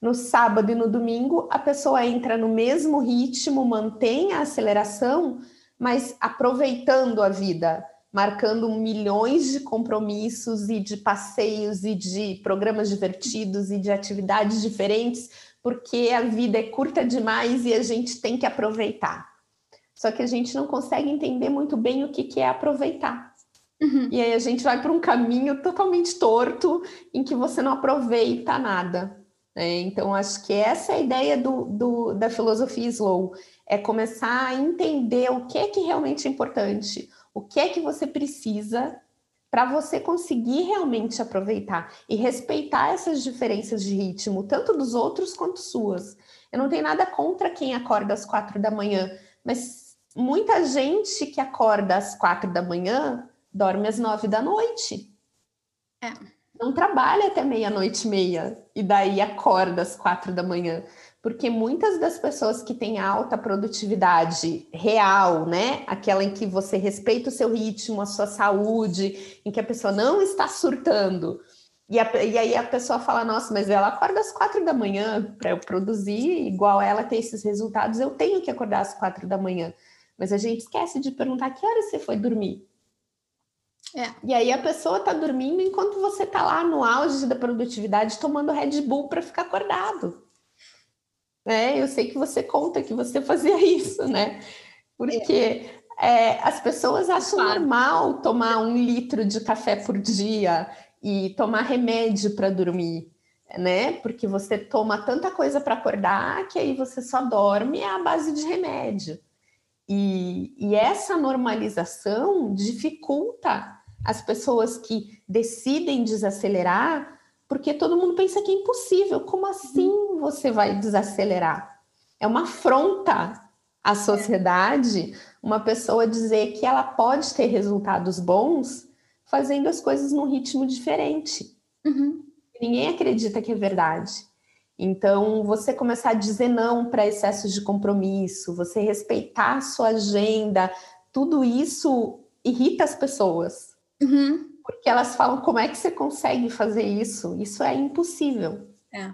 no sábado e no domingo, a pessoa entra no mesmo ritmo, mantém a aceleração, mas aproveitando a vida marcando milhões de compromissos e de passeios e de programas divertidos e de atividades diferentes, porque a vida é curta demais e a gente tem que aproveitar. Só que a gente não consegue entender muito bem o que, que é aproveitar. Uhum. E aí a gente vai para um caminho totalmente torto em que você não aproveita nada. Né? Então, acho que essa é a ideia do, do, da filosofia slow, é começar a entender o que é que realmente é importante, o que é que você precisa para você conseguir realmente aproveitar e respeitar essas diferenças de ritmo, tanto dos outros quanto suas. Eu não tenho nada contra quem acorda às quatro da manhã, mas muita gente que acorda às quatro da manhã dorme às nove da noite. É. Não trabalha até meia-noite e meia e daí acorda às quatro da manhã porque muitas das pessoas que têm alta produtividade real, né, aquela em que você respeita o seu ritmo, a sua saúde, em que a pessoa não está surtando, e, a, e aí a pessoa fala: Nossa, mas ela acorda às quatro da manhã para eu produzir, igual ela ter esses resultados, eu tenho que acordar às quatro da manhã. Mas a gente esquece de perguntar que hora você foi dormir. É. E aí a pessoa está dormindo enquanto você está lá no auge da produtividade tomando Red Bull para ficar acordado né? Eu sei que você conta que você fazia isso, né? Porque é. É, as pessoas acham claro. normal tomar um litro de café por dia e tomar remédio para dormir, né? Porque você toma tanta coisa para acordar que aí você só dorme à base de remédio. E, e essa normalização dificulta as pessoas que decidem desacelerar porque todo mundo pensa que é impossível. Como assim você vai desacelerar? É uma afronta à sociedade uma pessoa dizer que ela pode ter resultados bons fazendo as coisas num ritmo diferente. Uhum. Ninguém acredita que é verdade. Então, você começar a dizer não para excessos de compromisso, você respeitar a sua agenda, tudo isso irrita as pessoas. Uhum porque elas falam como é que você consegue fazer isso? Isso é impossível. É.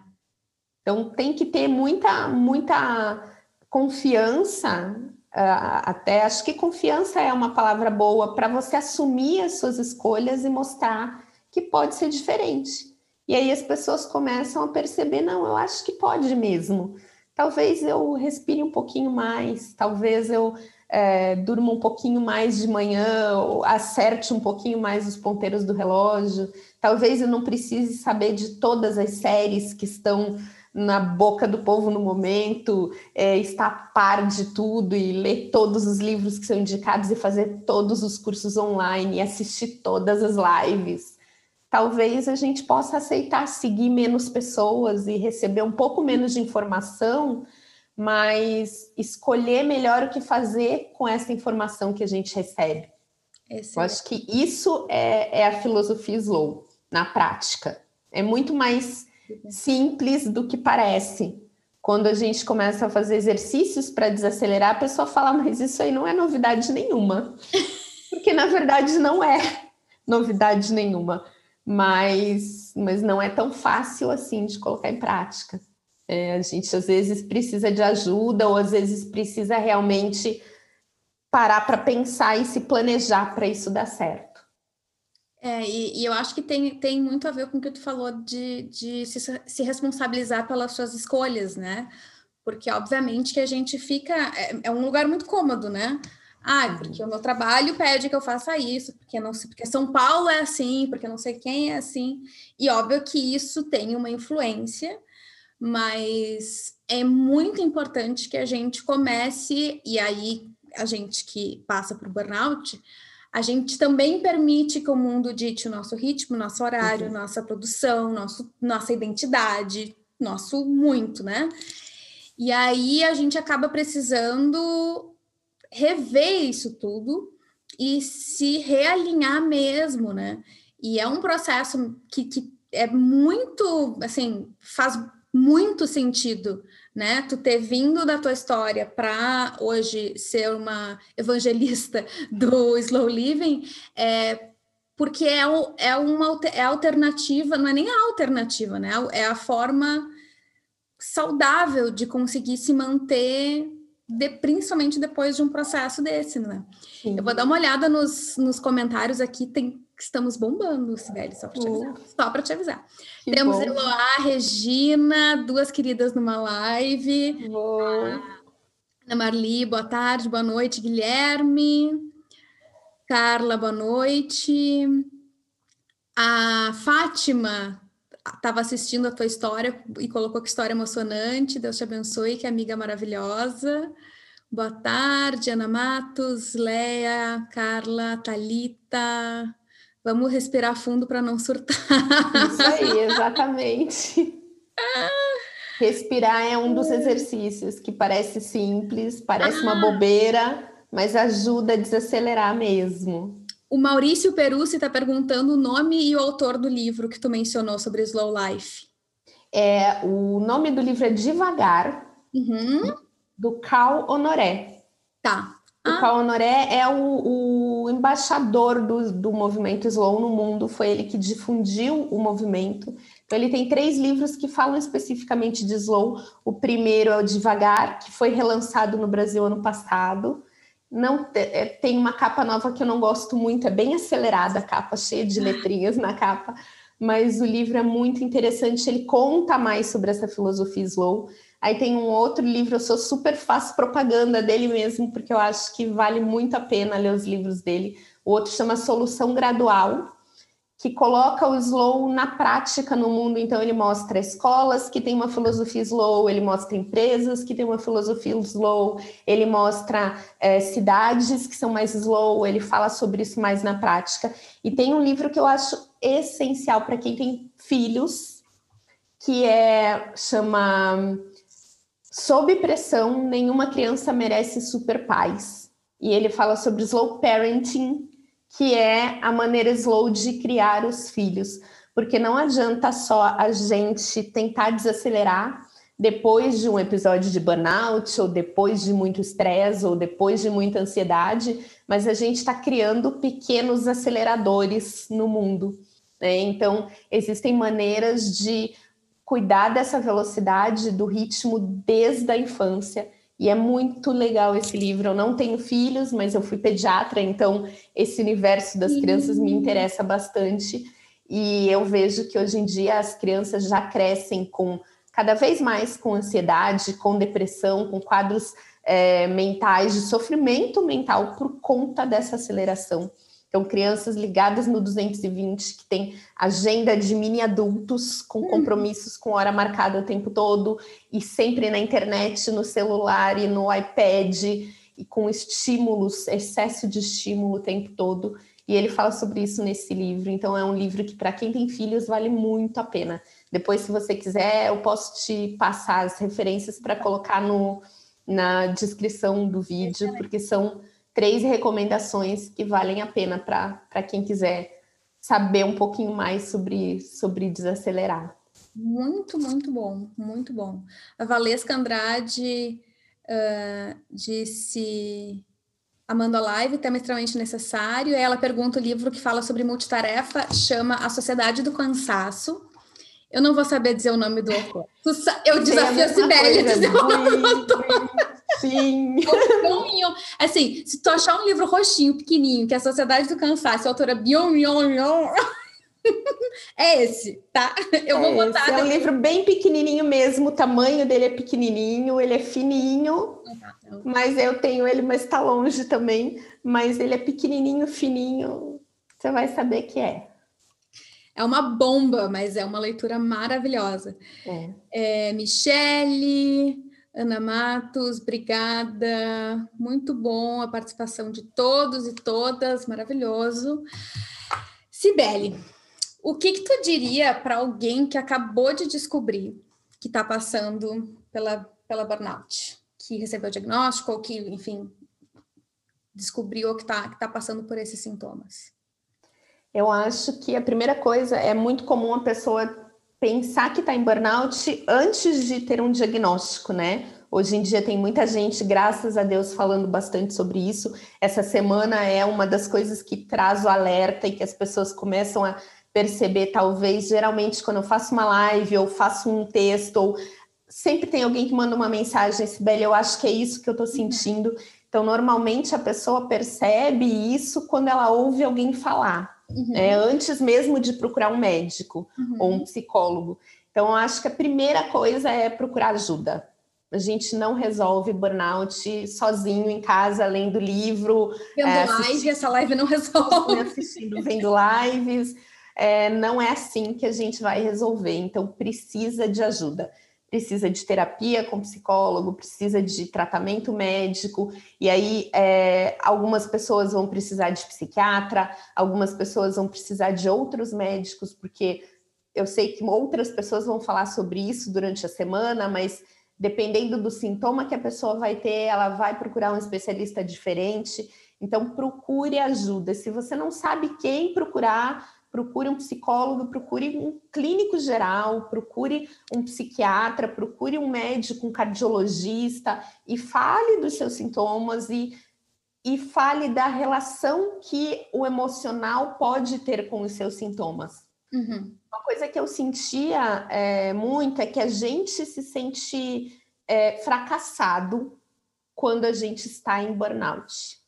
Então tem que ter muita, muita confiança. Uh, até acho que confiança é uma palavra boa para você assumir as suas escolhas e mostrar que pode ser diferente. E aí as pessoas começam a perceber, não, eu acho que pode mesmo. Talvez eu respire um pouquinho mais, talvez eu é, durma um pouquinho mais de manhã, ou acerte um pouquinho mais os ponteiros do relógio. Talvez eu não precise saber de todas as séries que estão na boca do povo no momento, é, estar a par de tudo e ler todos os livros que são indicados e fazer todos os cursos online e assistir todas as lives. Talvez a gente possa aceitar seguir menos pessoas e receber um pouco menos de informação, mas escolher melhor o que fazer com essa informação que a gente recebe. Excelente. Eu acho que isso é, é a filosofia slow na prática. É muito mais simples do que parece. Quando a gente começa a fazer exercícios para desacelerar, a pessoa fala, mas isso aí não é novidade nenhuma. Porque na verdade não é novidade nenhuma. Mas, mas não é tão fácil assim de colocar em prática. É, a gente às vezes precisa de ajuda, ou às vezes precisa realmente parar para pensar e se planejar para isso dar certo. É, e, e, eu acho que tem, tem muito a ver com o que tu falou de, de se, se responsabilizar pelas suas escolhas, né? Porque, obviamente, que a gente fica. É, é um lugar muito cômodo, né? Ah, porque o meu trabalho pede que eu faça isso, porque não sei, porque São Paulo é assim, porque não sei quem é assim. E óbvio que isso tem uma influência, mas é muito importante que a gente comece, e aí a gente que passa por burnout, a gente também permite que o mundo dite o nosso ritmo, nosso horário, uhum. nossa produção, nosso, nossa identidade, nosso muito, né? E aí a gente acaba precisando rever isso tudo e se realinhar mesmo, né? E é um processo que, que é muito, assim, faz muito sentido né? Tu ter vindo da tua história para hoje ser uma evangelista do slow living, é porque é, é uma é alternativa, não é nem a alternativa, né? É a forma saudável de conseguir se manter, de, principalmente depois de um processo desse, né? Sim. Eu vou dar uma olhada nos, nos comentários aqui, tem estamos bombando, Sibeli, só para te avisar. Só para te avisar. Temos bom. Eloá, Regina, duas queridas numa live. Ana Marli, boa tarde, boa noite, Guilherme. Carla, boa noite. A Fátima estava assistindo a tua história e colocou que história emocionante. Deus te abençoe, que amiga maravilhosa. Boa tarde, Ana Matos, Leia, Carla, Talita, Vamos respirar fundo para não surtar. Isso aí, exatamente. Respirar é um dos exercícios que parece simples, parece ah. uma bobeira, mas ajuda a desacelerar mesmo. O Maurício Perucci está perguntando o nome e o autor do livro que tu mencionou sobre Slow Life. É, o nome do livro é Devagar, uhum. do Cal Honoré. Tá. O ah. Cal Honoré é o, o embaixador do, do movimento Slow no mundo, foi ele que difundiu o movimento. Então, ele tem três livros que falam especificamente de Slow. O primeiro é o Devagar, que foi relançado no Brasil ano passado. Não é, tem uma capa nova que eu não gosto muito, é bem acelerada a capa, cheia de letrinhas na capa, mas o livro é muito interessante. Ele conta mais sobre essa filosofia Slow. Aí tem um outro livro, eu sou super faço propaganda dele mesmo, porque eu acho que vale muito a pena ler os livros dele. O outro chama Solução Gradual, que coloca o slow na prática no mundo. Então, ele mostra escolas que têm uma filosofia slow, ele mostra empresas que têm uma filosofia slow, ele mostra é, cidades que são mais slow, ele fala sobre isso mais na prática. E tem um livro que eu acho essencial para quem tem filhos, que é chama Sob pressão, nenhuma criança merece super paz. E ele fala sobre slow parenting, que é a maneira slow de criar os filhos. Porque não adianta só a gente tentar desacelerar depois de um episódio de burnout, ou depois de muito estresse, ou depois de muita ansiedade, mas a gente está criando pequenos aceleradores no mundo. Né? Então, existem maneiras de cuidar dessa velocidade, do ritmo desde a infância. E é muito legal esse livro. Eu não tenho filhos, mas eu fui pediatra, então esse universo das crianças me interessa bastante. E eu vejo que hoje em dia as crianças já crescem com cada vez mais com ansiedade, com depressão, com quadros é, mentais de sofrimento mental por conta dessa aceleração. Então, crianças ligadas no 220, que tem agenda de mini adultos com uhum. compromissos com hora marcada o tempo todo, e sempre na internet, no celular e no iPad, e com estímulos, excesso de estímulo o tempo todo. E ele fala sobre isso nesse livro. Então, é um livro que, para quem tem filhos, vale muito a pena. Depois, se você quiser, eu posso te passar as referências para colocar no, na descrição do vídeo, porque são três recomendações que valem a pena para quem quiser saber um pouquinho mais sobre, sobre desacelerar. Muito, muito bom, muito bom. A Valesca Andrade uh, disse Amanda Live, tema extremamente necessário. Ela pergunta o livro que fala sobre multitarefa, chama A Sociedade do Cansaço. Eu não vou saber dizer o nome do autor. Eu desafio a Sibeli a dizer o nome do autor. Sim. Assim, se tu achar um livro roxinho, pequenininho, que é a Sociedade do Cansaço, a autora Bion Bion, é esse, tá? Eu vou é botar. É um livro bem pequenininho mesmo, o tamanho dele é pequenininho, ele é fininho, mas eu tenho ele, mas está longe também. Mas ele é pequenininho, fininho, você vai saber que é. É uma bomba, mas é uma leitura maravilhosa. É. é Michele, Ana Matos, obrigada. Muito bom a participação de todos e todas, maravilhoso. Sibeli, o que, que tu diria para alguém que acabou de descobrir que está passando pela, pela burnout? Que recebeu o diagnóstico ou que, enfim, descobriu que está que tá passando por esses sintomas? Eu acho que a primeira coisa é muito comum a pessoa pensar que está em burnout antes de ter um diagnóstico, né? Hoje em dia tem muita gente, graças a Deus, falando bastante sobre isso. Essa semana é uma das coisas que traz o alerta e que as pessoas começam a perceber, talvez, geralmente, quando eu faço uma live ou faço um texto, ou sempre tem alguém que manda uma mensagem, Sibeli, eu acho que é isso que eu estou sentindo. Então, normalmente a pessoa percebe isso quando ela ouve alguém falar uhum. é, antes mesmo de procurar um médico uhum. ou um psicólogo. Então, eu acho que a primeira coisa é procurar ajuda. A gente não resolve burnout sozinho em casa, lendo livro. Vendo é, live, essa live não resolve. Assistindo, vendo lives. É, não é assim que a gente vai resolver. Então, precisa de ajuda precisa de terapia com psicólogo, precisa de tratamento médico, e aí é, algumas pessoas vão precisar de psiquiatra, algumas pessoas vão precisar de outros médicos, porque eu sei que outras pessoas vão falar sobre isso durante a semana, mas dependendo do sintoma que a pessoa vai ter, ela vai procurar um especialista diferente. Então, procure ajuda. Se você não sabe quem procurar, procure um psicólogo, procure um clínico geral, procure um psiquiatra, procure um médico, um cardiologista e fale dos seus sintomas e, e fale da relação que o emocional pode ter com os seus sintomas. Uhum. Uma coisa que eu sentia é, muito é que a gente se sente é, fracassado quando a gente está em burnout.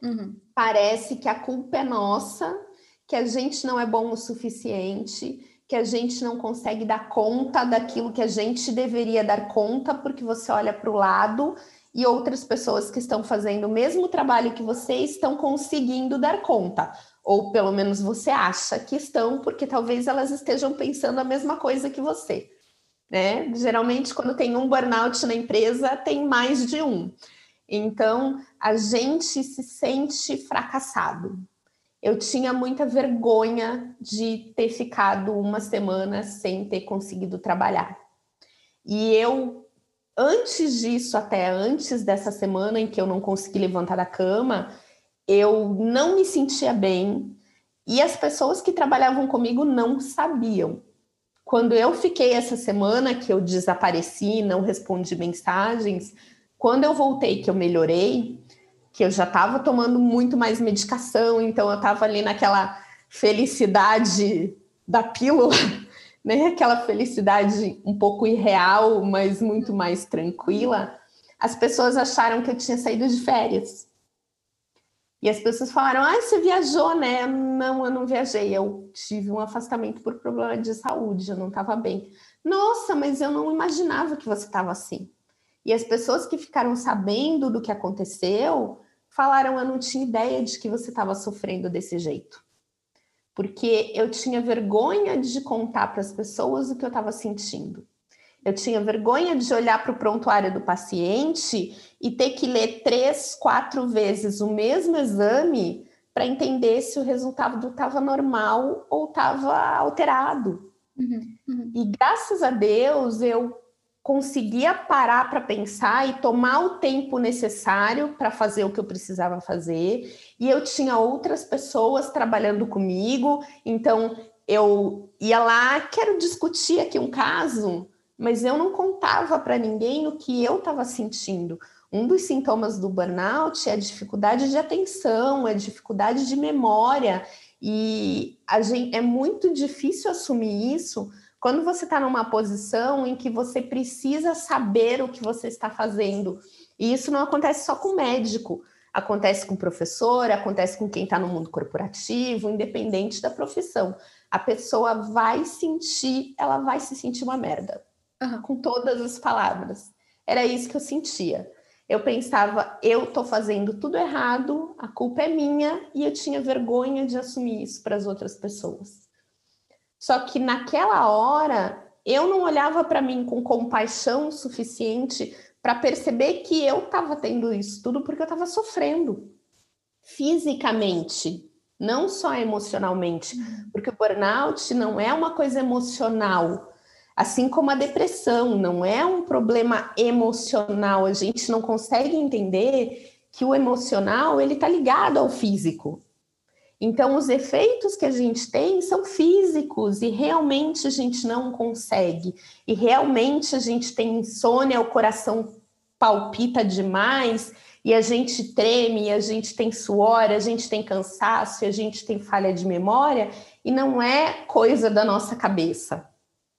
Uhum. Parece que a culpa é nossa que a gente não é bom o suficiente, que a gente não consegue dar conta daquilo que a gente deveria dar conta, porque você olha para o lado e outras pessoas que estão fazendo o mesmo trabalho que você estão conseguindo dar conta. Ou pelo menos você acha que estão, porque talvez elas estejam pensando a mesma coisa que você. Né? Geralmente, quando tem um burnout na empresa, tem mais de um. Então, a gente se sente fracassado eu tinha muita vergonha de ter ficado uma semana sem ter conseguido trabalhar. E eu, antes disso, até antes dessa semana em que eu não consegui levantar da cama, eu não me sentia bem e as pessoas que trabalhavam comigo não sabiam. Quando eu fiquei essa semana que eu desapareci, não respondi mensagens, quando eu voltei que eu melhorei, que eu já estava tomando muito mais medicação, então eu estava ali naquela felicidade da pílula, né? Aquela felicidade um pouco irreal, mas muito mais tranquila. As pessoas acharam que eu tinha saído de férias. E as pessoas falaram: "Ah, você viajou, né?" Não, eu não viajei. Eu tive um afastamento por problema de saúde, eu não estava bem. Nossa, mas eu não imaginava que você estava assim. E as pessoas que ficaram sabendo do que aconteceu falaram: Eu não tinha ideia de que você estava sofrendo desse jeito. Porque eu tinha vergonha de contar para as pessoas o que eu estava sentindo. Eu tinha vergonha de olhar para o prontuário do paciente e ter que ler três, quatro vezes o mesmo exame para entender se o resultado estava normal ou estava alterado. Uhum, uhum. E graças a Deus eu conseguia parar para pensar e tomar o tempo necessário para fazer o que eu precisava fazer. E eu tinha outras pessoas trabalhando comigo, então eu ia lá, quero discutir aqui um caso, mas eu não contava para ninguém o que eu estava sentindo. Um dos sintomas do burnout é a dificuldade de atenção, é a dificuldade de memória, e gente, é muito difícil assumir isso quando você está numa posição em que você precisa saber o que você está fazendo. E isso não acontece só com médico, acontece com professor, acontece com quem está no mundo corporativo, independente da profissão. A pessoa vai sentir, ela vai se sentir uma merda, uhum. com todas as palavras. Era isso que eu sentia. Eu pensava, eu estou fazendo tudo errado, a culpa é minha, e eu tinha vergonha de assumir isso para as outras pessoas. Só que naquela hora eu não olhava para mim com compaixão suficiente para perceber que eu estava tendo isso tudo porque eu estava sofrendo fisicamente, não só emocionalmente, uhum. porque o burnout não é uma coisa emocional, assim como a depressão não é um problema emocional. A gente não consegue entender que o emocional ele está ligado ao físico. Então, os efeitos que a gente tem são físicos e realmente a gente não consegue. E realmente a gente tem insônia, o coração palpita demais e a gente treme, a gente tem suor, a gente tem cansaço, a gente tem falha de memória e não é coisa da nossa cabeça.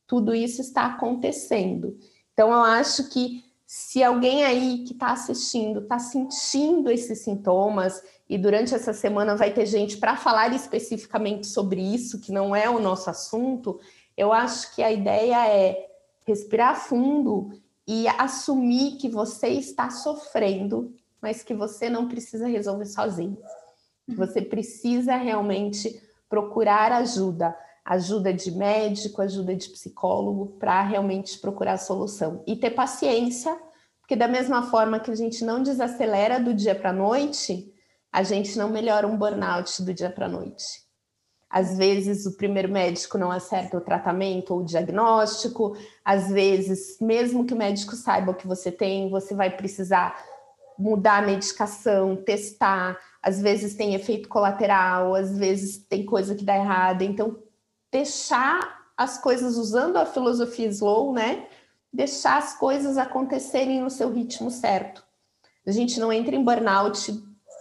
Tudo isso está acontecendo. Então, eu acho que se alguém aí que está assistindo está sentindo esses sintomas, e durante essa semana vai ter gente para falar especificamente sobre isso, que não é o nosso assunto, eu acho que a ideia é respirar fundo e assumir que você está sofrendo, mas que você não precisa resolver sozinho. Você precisa realmente procurar ajuda, ajuda de médico, ajuda de psicólogo, para realmente procurar a solução. E ter paciência, porque da mesma forma que a gente não desacelera do dia para a noite, a gente não melhora um burnout do dia para a noite. Às vezes o primeiro médico não acerta o tratamento ou o diagnóstico, às vezes, mesmo que o médico saiba o que você tem, você vai precisar mudar a medicação, testar, às vezes tem efeito colateral, às vezes tem coisa que dá errada. Então, deixar as coisas usando a filosofia slow, né? Deixar as coisas acontecerem no seu ritmo certo. A gente não entra em burnout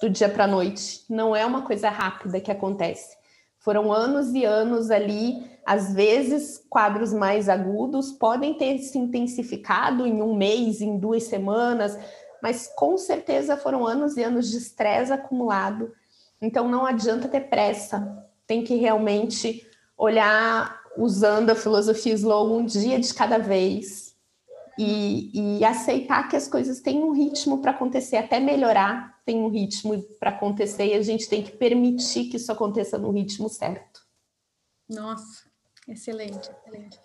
do dia para a noite. Não é uma coisa rápida que acontece. Foram anos e anos ali, às vezes quadros mais agudos podem ter se intensificado em um mês, em duas semanas, mas com certeza foram anos e anos de estresse acumulado. Então não adianta ter pressa, tem que realmente olhar usando a filosofia slow um dia de cada vez e, e aceitar que as coisas têm um ritmo para acontecer, até melhorar tem um ritmo para acontecer e a gente tem que permitir que isso aconteça no ritmo certo. Nossa, excelente, excelente.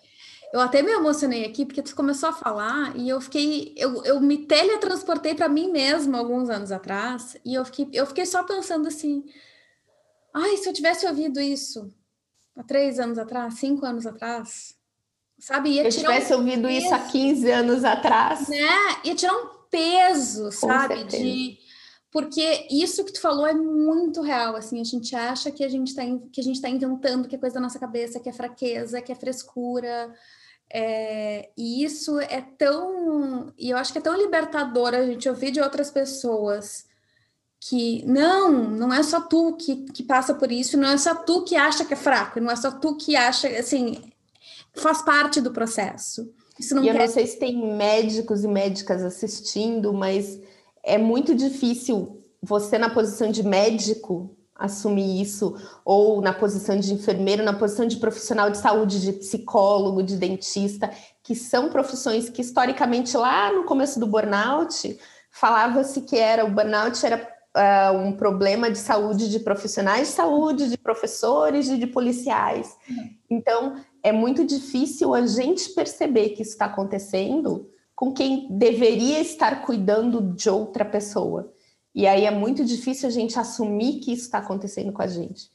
Eu até me emocionei aqui porque tu começou a falar e eu fiquei, eu, eu me teletransportei para mim mesma alguns anos atrás e eu fiquei, eu fiquei só pensando assim, ai, se eu tivesse ouvido isso há três anos atrás, cinco anos atrás, sabe? Ia se eu tivesse um ouvido peso, isso há 15 anos atrás. Né? Ia tirar um peso, Com sabe? Certeza. De porque isso que tu falou é muito real, assim, a gente acha que a gente está que a gente tá inventando que é coisa da nossa cabeça, que é fraqueza, que é frescura, é, e isso é tão, e eu acho que é tão libertador a gente ouvir de outras pessoas que não, não é só tu que, que passa por isso, não é só tu que acha que é fraco, não é só tu que acha, assim, faz parte do processo. Isso não e quer... eu não sei se tem médicos e médicas assistindo, mas é muito difícil você, na posição de médico, assumir isso, ou na posição de enfermeiro, na posição de profissional de saúde, de psicólogo, de dentista, que são profissões que historicamente lá no começo do burnout falava-se que era o burnout era uh, um problema de saúde de profissionais de saúde, de professores e de policiais. Então, é muito difícil a gente perceber que isso está acontecendo com quem deveria estar cuidando de outra pessoa. E aí é muito difícil a gente assumir que isso está acontecendo com a gente.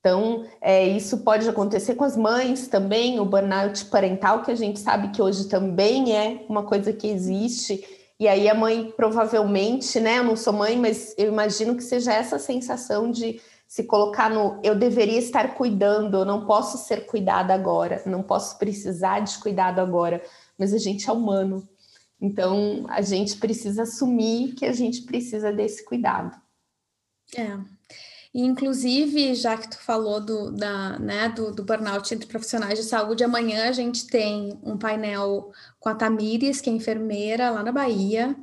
Então, é, isso pode acontecer com as mães também, o burnout parental, que a gente sabe que hoje também é uma coisa que existe. E aí a mãe provavelmente, né? Eu não sou mãe, mas eu imagino que seja essa sensação de se colocar no eu deveria estar cuidando, eu não posso ser cuidada agora, não posso precisar de cuidado agora, mas a gente é humano. Então a gente precisa assumir que a gente precisa desse cuidado. É, inclusive, já que tu falou do, da, né, do, do, burnout entre profissionais de saúde, amanhã a gente tem um painel com a Tamires, que é enfermeira lá na Bahia,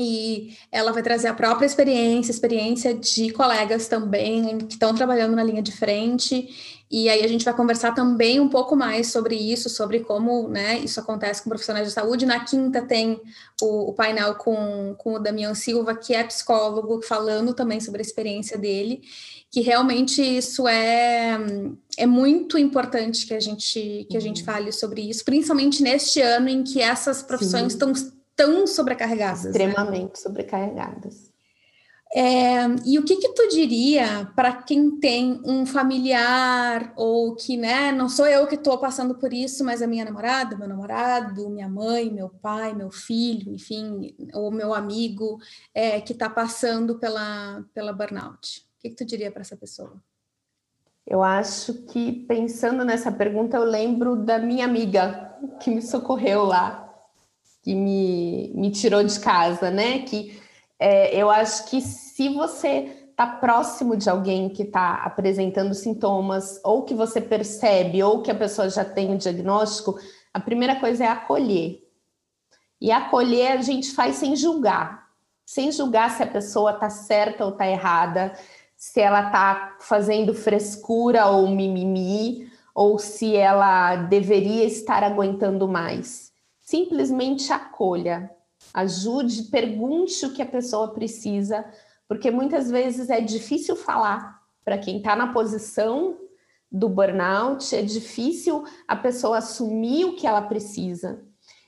e ela vai trazer a própria experiência, experiência de colegas também que estão trabalhando na linha de frente e aí a gente vai conversar também um pouco mais sobre isso, sobre como né, isso acontece com profissionais de saúde. Na quinta tem o, o painel com, com o Damião Silva, que é psicólogo, falando também sobre a experiência dele, que realmente isso é, é muito importante que a gente que a gente uhum. fale sobre isso, principalmente neste ano em que essas profissões estão tão sobrecarregadas. Né? Extremamente né? sobrecarregadas. É, e o que que tu diria para quem tem um familiar ou que, né, não sou eu que estou passando por isso, mas a minha namorada, meu namorado, minha mãe, meu pai, meu filho, enfim, ou meu amigo é, que está passando pela, pela burnout? O que que tu diria para essa pessoa? Eu acho que pensando nessa pergunta, eu lembro da minha amiga que me socorreu lá, que me, me tirou de casa, né? Que é, eu acho que se você está próximo de alguém que está apresentando sintomas, ou que você percebe, ou que a pessoa já tem o diagnóstico, a primeira coisa é acolher. E acolher a gente faz sem julgar, sem julgar se a pessoa está certa ou está errada, se ela está fazendo frescura ou mimimi, ou se ela deveria estar aguentando mais. Simplesmente acolha, ajude, pergunte o que a pessoa precisa, porque muitas vezes é difícil falar para quem está na posição do burnout, é difícil a pessoa assumir o que ela precisa.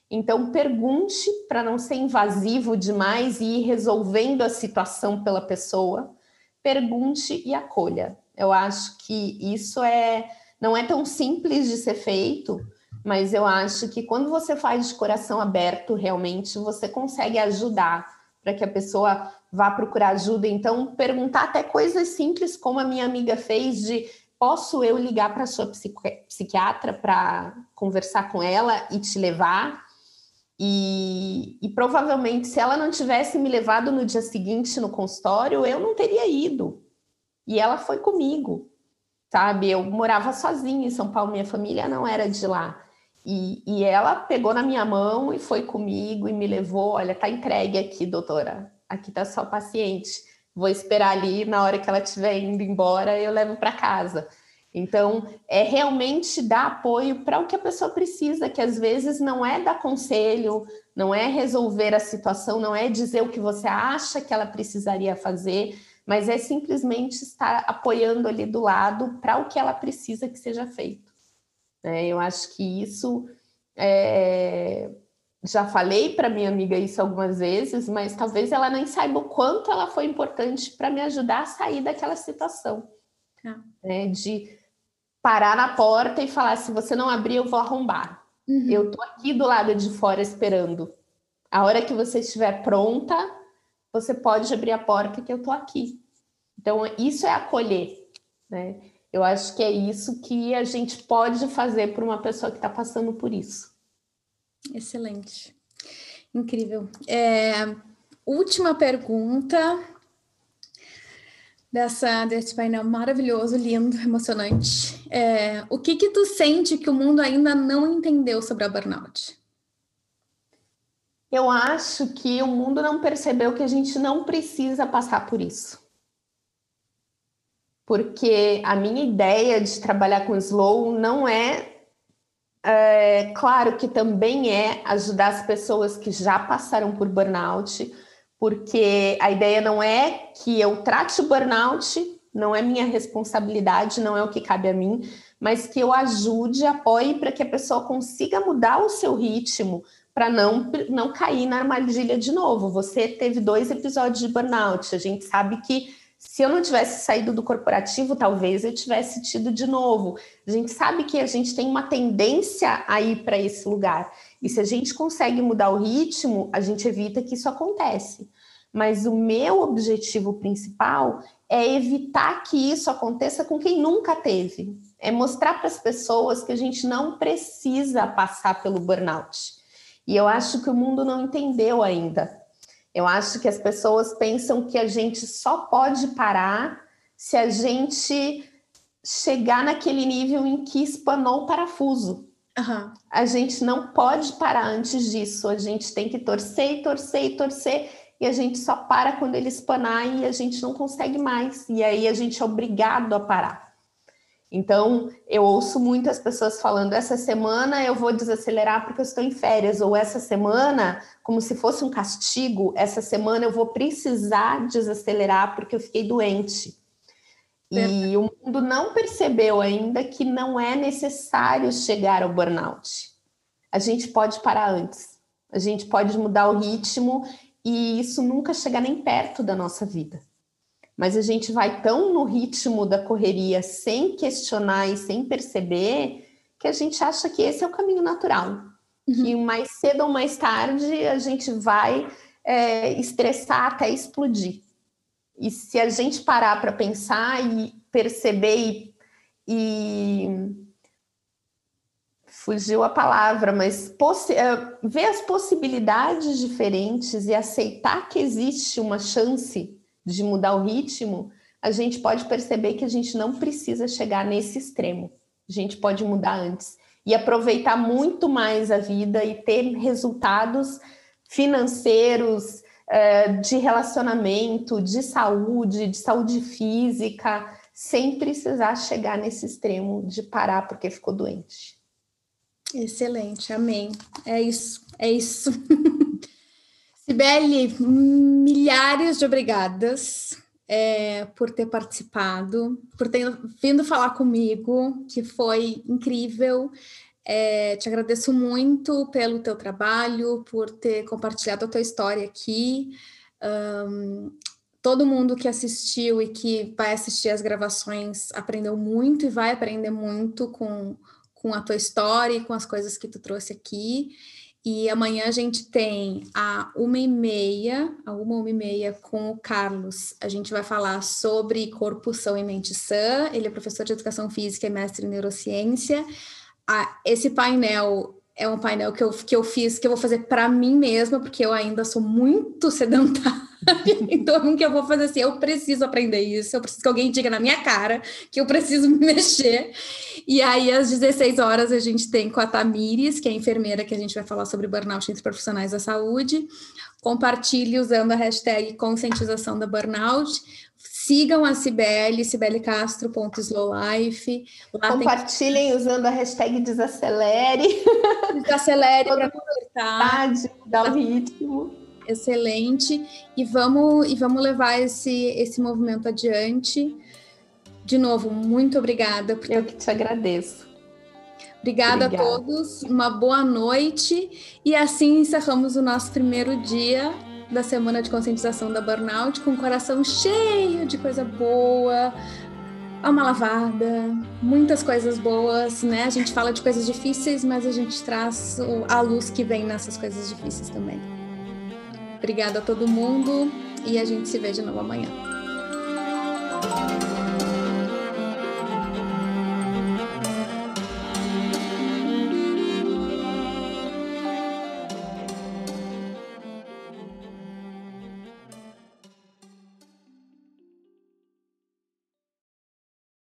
Então, pergunte para não ser invasivo demais e ir resolvendo a situação pela pessoa. Pergunte e acolha. Eu acho que isso é não é tão simples de ser feito, mas eu acho que quando você faz de coração aberto, realmente você consegue ajudar para que a pessoa vá procurar ajuda. Então, perguntar até coisas simples, como a minha amiga fez, de posso eu ligar para a sua psiquiatra para conversar com ela e te levar? E, e, provavelmente, se ela não tivesse me levado no dia seguinte no consultório, eu não teria ido. E ela foi comigo, sabe? Eu morava sozinha em São Paulo, minha família não era de lá. E, e ela pegou na minha mão e foi comigo e me levou. Olha, tá entregue aqui, doutora. Aqui tá só paciente. Vou esperar ali na hora que ela estiver indo embora, eu levo para casa. Então, é realmente dar apoio para o que a pessoa precisa, que às vezes não é dar conselho, não é resolver a situação, não é dizer o que você acha que ela precisaria fazer, mas é simplesmente estar apoiando ali do lado para o que ela precisa que seja feito. Né? Eu acho que isso é... já falei para minha amiga isso algumas vezes, mas talvez ela nem saiba o quanto ela foi importante para me ajudar a sair daquela situação. Ah. Né? De parar na porta e falar: se você não abrir, eu vou arrombar. Uhum. Eu tô aqui do lado de fora esperando. A hora que você estiver pronta, você pode abrir a porta que eu tô aqui. Então, isso é acolher, né? Eu acho que é isso que a gente pode fazer por uma pessoa que está passando por isso. Excelente. Incrível. É, última pergunta dessa, desse painel maravilhoso, lindo, emocionante. É, o que que tu sente que o mundo ainda não entendeu sobre a burnout? Eu acho que o mundo não percebeu que a gente não precisa passar por isso porque a minha ideia de trabalhar com slow não é, é claro que também é ajudar as pessoas que já passaram por burnout, porque a ideia não é que eu trate o burnout, não é minha responsabilidade, não é o que cabe a mim, mas que eu ajude, apoie para que a pessoa consiga mudar o seu ritmo, para não, não cair na armadilha de novo. Você teve dois episódios de burnout, a gente sabe que se eu não tivesse saído do corporativo, talvez eu tivesse tido de novo. A gente sabe que a gente tem uma tendência a ir para esse lugar. E se a gente consegue mudar o ritmo, a gente evita que isso aconteça. Mas o meu objetivo principal é evitar que isso aconteça com quem nunca teve. É mostrar para as pessoas que a gente não precisa passar pelo burnout. E eu acho que o mundo não entendeu ainda. Eu acho que as pessoas pensam que a gente só pode parar se a gente chegar naquele nível em que espanou o parafuso. Uhum. A gente não pode parar antes disso. A gente tem que torcer e torcer e torcer. E a gente só para quando ele espanar e a gente não consegue mais. E aí a gente é obrigado a parar. Então, eu ouço muitas pessoas falando: essa semana eu vou desacelerar porque eu estou em férias, ou essa semana, como se fosse um castigo, essa semana eu vou precisar desacelerar porque eu fiquei doente. E o mundo não percebeu ainda que não é necessário chegar ao burnout. A gente pode parar antes, a gente pode mudar o ritmo e isso nunca chegar nem perto da nossa vida mas a gente vai tão no ritmo da correria sem questionar e sem perceber que a gente acha que esse é o caminho natural. Uhum. Que mais cedo ou mais tarde a gente vai é, estressar até explodir. E se a gente parar para pensar e perceber e, e fugiu a palavra, mas é, ver as possibilidades diferentes e aceitar que existe uma chance de mudar o ritmo, a gente pode perceber que a gente não precisa chegar nesse extremo. A gente pode mudar antes e aproveitar muito mais a vida e ter resultados financeiros, eh, de relacionamento, de saúde, de saúde física, sem precisar chegar nesse extremo de parar porque ficou doente. Excelente, amém. É isso, é isso. Sibeli, milhares de obrigadas é, por ter participado, por ter vindo falar comigo, que foi incrível. É, te agradeço muito pelo teu trabalho, por ter compartilhado a tua história aqui. Um, todo mundo que assistiu e que vai assistir as gravações aprendeu muito e vai aprender muito com, com a tua história e com as coisas que tu trouxe aqui. E amanhã a gente tem a uma e meia, a uma, uma e meia com o Carlos. A gente vai falar sobre corpo são e mente sã. Ele é professor de educação física e mestre em neurociência. Ah, esse painel é um painel que eu, que eu fiz, que eu vou fazer para mim mesma, porque eu ainda sou muito sedentária. então, que eu vou fazer assim? Eu preciso aprender isso, eu preciso que alguém diga na minha cara que eu preciso me mexer. E aí, às 16 horas, a gente tem com a Tamires, que é a enfermeira que a gente vai falar sobre burnout entre profissionais da saúde. Compartilhe usando a hashtag conscientização da burnout. Sigam a Cibele, cibelecastro.slowlife. Compartilhem tem... usando a hashtag desacelere. Desacelere para consertar. Dar o ritmo. Excelente. E vamos, e vamos levar esse, esse movimento adiante. De novo, muito obrigada. Por... Eu que te agradeço. Obrigada, Obrigada a todos, uma boa noite. E assim encerramos o nosso primeiro dia da semana de conscientização da burnout com o coração cheio de coisa boa, alma lavada, muitas coisas boas, né? A gente fala de coisas difíceis, mas a gente traz a luz que vem nessas coisas difíceis também. Obrigada a todo mundo e a gente se vê de novo amanhã.